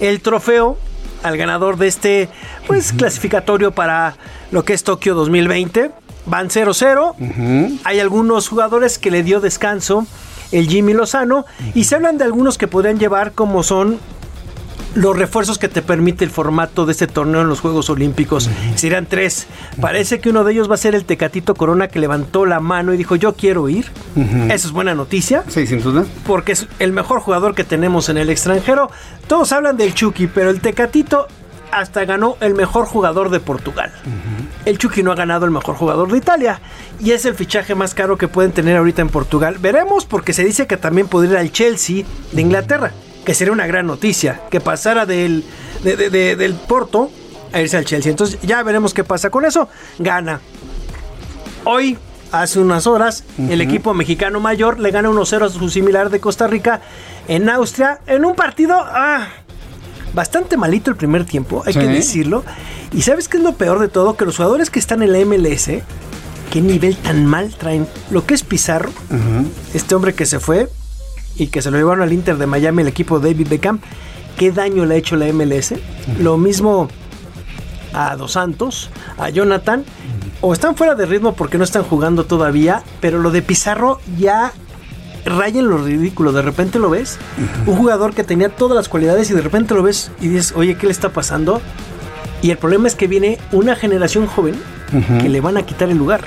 el trofeo al ganador de este pues clasificatorio para lo que es Tokio 2020. Van 0-0. Hay algunos jugadores que le dio descanso el Jimmy Lozano y se hablan de algunos que podrían llevar como son los refuerzos que te permite el formato de este torneo en los Juegos Olímpicos. Serán tres. Parece que uno de ellos va a ser el Tecatito Corona que levantó la mano y dijo yo quiero ir. Eso es buena noticia. Sí, sin duda. Porque es el mejor jugador que tenemos en el extranjero. Todos hablan del Chucky, pero el Tecatito hasta ganó el mejor jugador de Portugal. El Chucky no ha ganado el mejor jugador de Italia. Y es el fichaje más caro que pueden tener ahorita en Portugal. Veremos porque se dice que también podría ir al Chelsea de Inglaterra. Que sería una gran noticia. Que pasara del, de- de- de- del Porto a irse al Chelsea. Entonces ya veremos qué pasa con eso. Gana. Hoy, hace unas horas, el equipo mexicano mayor le gana 1-0 a su similar de Costa Rica en Austria. En un partido... ah, bastante malito el primer tiempo, hay Sí. que decirlo. Y sabes qué es lo peor de todo, que los jugadores que están en la MLS, qué nivel tan mal traen. Lo que es Pizarro, este hombre que se fue y que se lo llevaron al Inter de Miami, el equipo de David Beckham, qué daño le ha hecho la MLS. Lo mismo a Dos Santos, a Jonathan, o están fuera de ritmo porque no están jugando todavía, pero lo de Pizarro ya raya en lo ridículo. De repente lo ves, un jugador que tenía todas las cualidades y de repente lo ves y dices, oye, ¿qué le está pasando? Y el problema es que viene una generación joven que le van a quitar el lugar.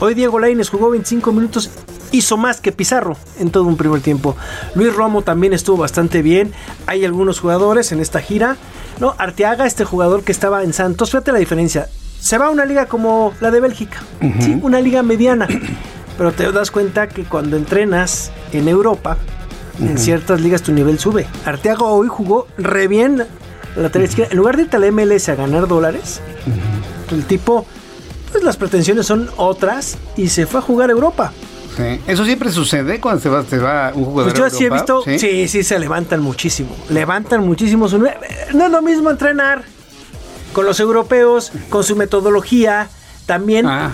Hoy Diego Lainez jugó 25 minutos, hizo más que Pizarro en todo un primer tiempo. Luis Romo también estuvo bastante bien. Hay algunos jugadores en esta gira. No, Arteaga, este jugador que estaba en Santos, fíjate la diferencia. Se va a una liga como la de Bélgica, ¿sí? una liga mediana. Pero te das cuenta que cuando entrenas en Europa, en ciertas ligas tu nivel sube. Arteaga hoy jugó re bien la lateral izquierda. En lugar de irte a la MLS a ganar dólares, el tipo, pues las pretensiones son otras y se fue a jugar a Europa. Sí. Eso siempre sucede cuando se va, se va un jugador. Pues yo sí he visto, ¿sí? sí, se levantan muchísimo. Levantan muchísimo su nivel. No es lo mismo entrenar con los europeos, con su metodología, también. Ah,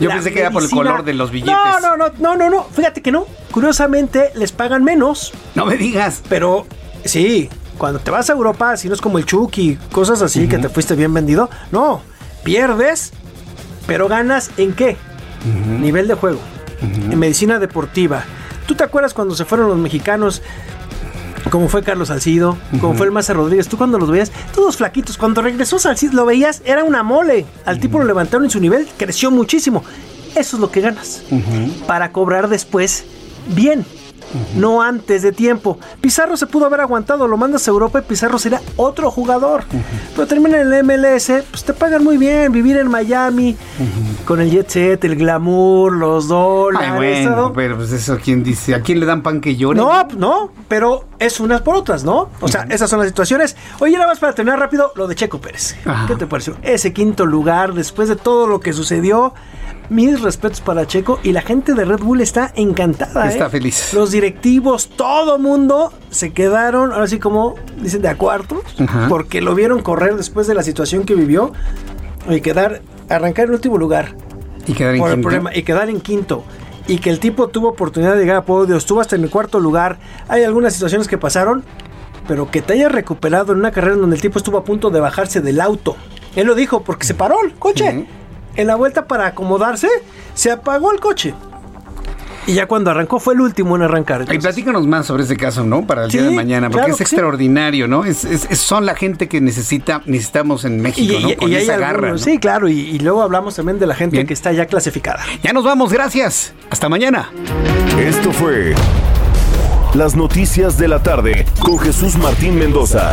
yo la pensé que era por el color de los billetes. No, no, no, no, no, no. Fíjate que no. Curiosamente les pagan menos. No me digas. Pero sí, cuando te vas a Europa, si no es como el Chucky, cosas así que te fuiste bien vendido. No, pierdes, pero ganas en qué? Nivel de juego. En medicina deportiva. ¿Tú te acuerdas cuando se fueron los mexicanos? Como fue Carlos Salcido, como fue el Maza Rodríguez, tú cuando los veías, todos flaquitos, cuando regresó Salcido, lo veías, era una mole. Al tipo lo levantaron y su nivel creció muchísimo. Eso es lo que ganas. Para cobrar después bien. No antes de tiempo. Pizarro se pudo haber aguantado, lo mandas a Europa y Pizarro será otro jugador. Pero termina en el MLS, pues te pagan muy bien. Vivir en Miami, con el jet set, el glamour, los dólares. Ay, bueno, pero pues eso, ¿quién dice? ¿A quién le dan pan que llore? No, no, pero es unas por otras, ¿no? O sea, esas son las situaciones. Oye, nada más para terminar rápido, lo de Checo Pérez. ¿Qué te pareció? Ese quinto lugar, después de todo lo que sucedió, mis respetos para Checo y la gente de Red Bull está encantada. Está ¿eh? feliz. Los directivos, todo mundo se quedaron, ahora sí como dicen, de a cuartos, Ajá. porque lo vieron correr después de la situación que vivió y quedar, arrancar en último lugar Y quedar en por el quinto. problema y quedar en quinto y que el tipo tuvo oportunidad de llegar a podio, estuvo hasta en el cuarto lugar. Hay algunas situaciones que pasaron, pero que te hayas recuperado en una carrera en donde el tipo estuvo a punto de bajarse del auto. Él lo dijo porque se paró el coche. En la vuelta para acomodarse, se apagó el coche. Y ya cuando arrancó fue el último en arrancar. Y platícanos más sobre ese caso, ¿no? Para el día de mañana, porque claro es sí. extraordinario, ¿no? Es, es- es- son la gente que necesita, necesitamos en México, ¿no? Con y esa garra. algunos, ¿no? Sí, claro, y, y luego hablamos también de la gente que está ya clasificada. Ya nos vamos, gracias. Hasta mañana. Esto fue Las Noticias de la Tarde con Jesús Martín Mendoza.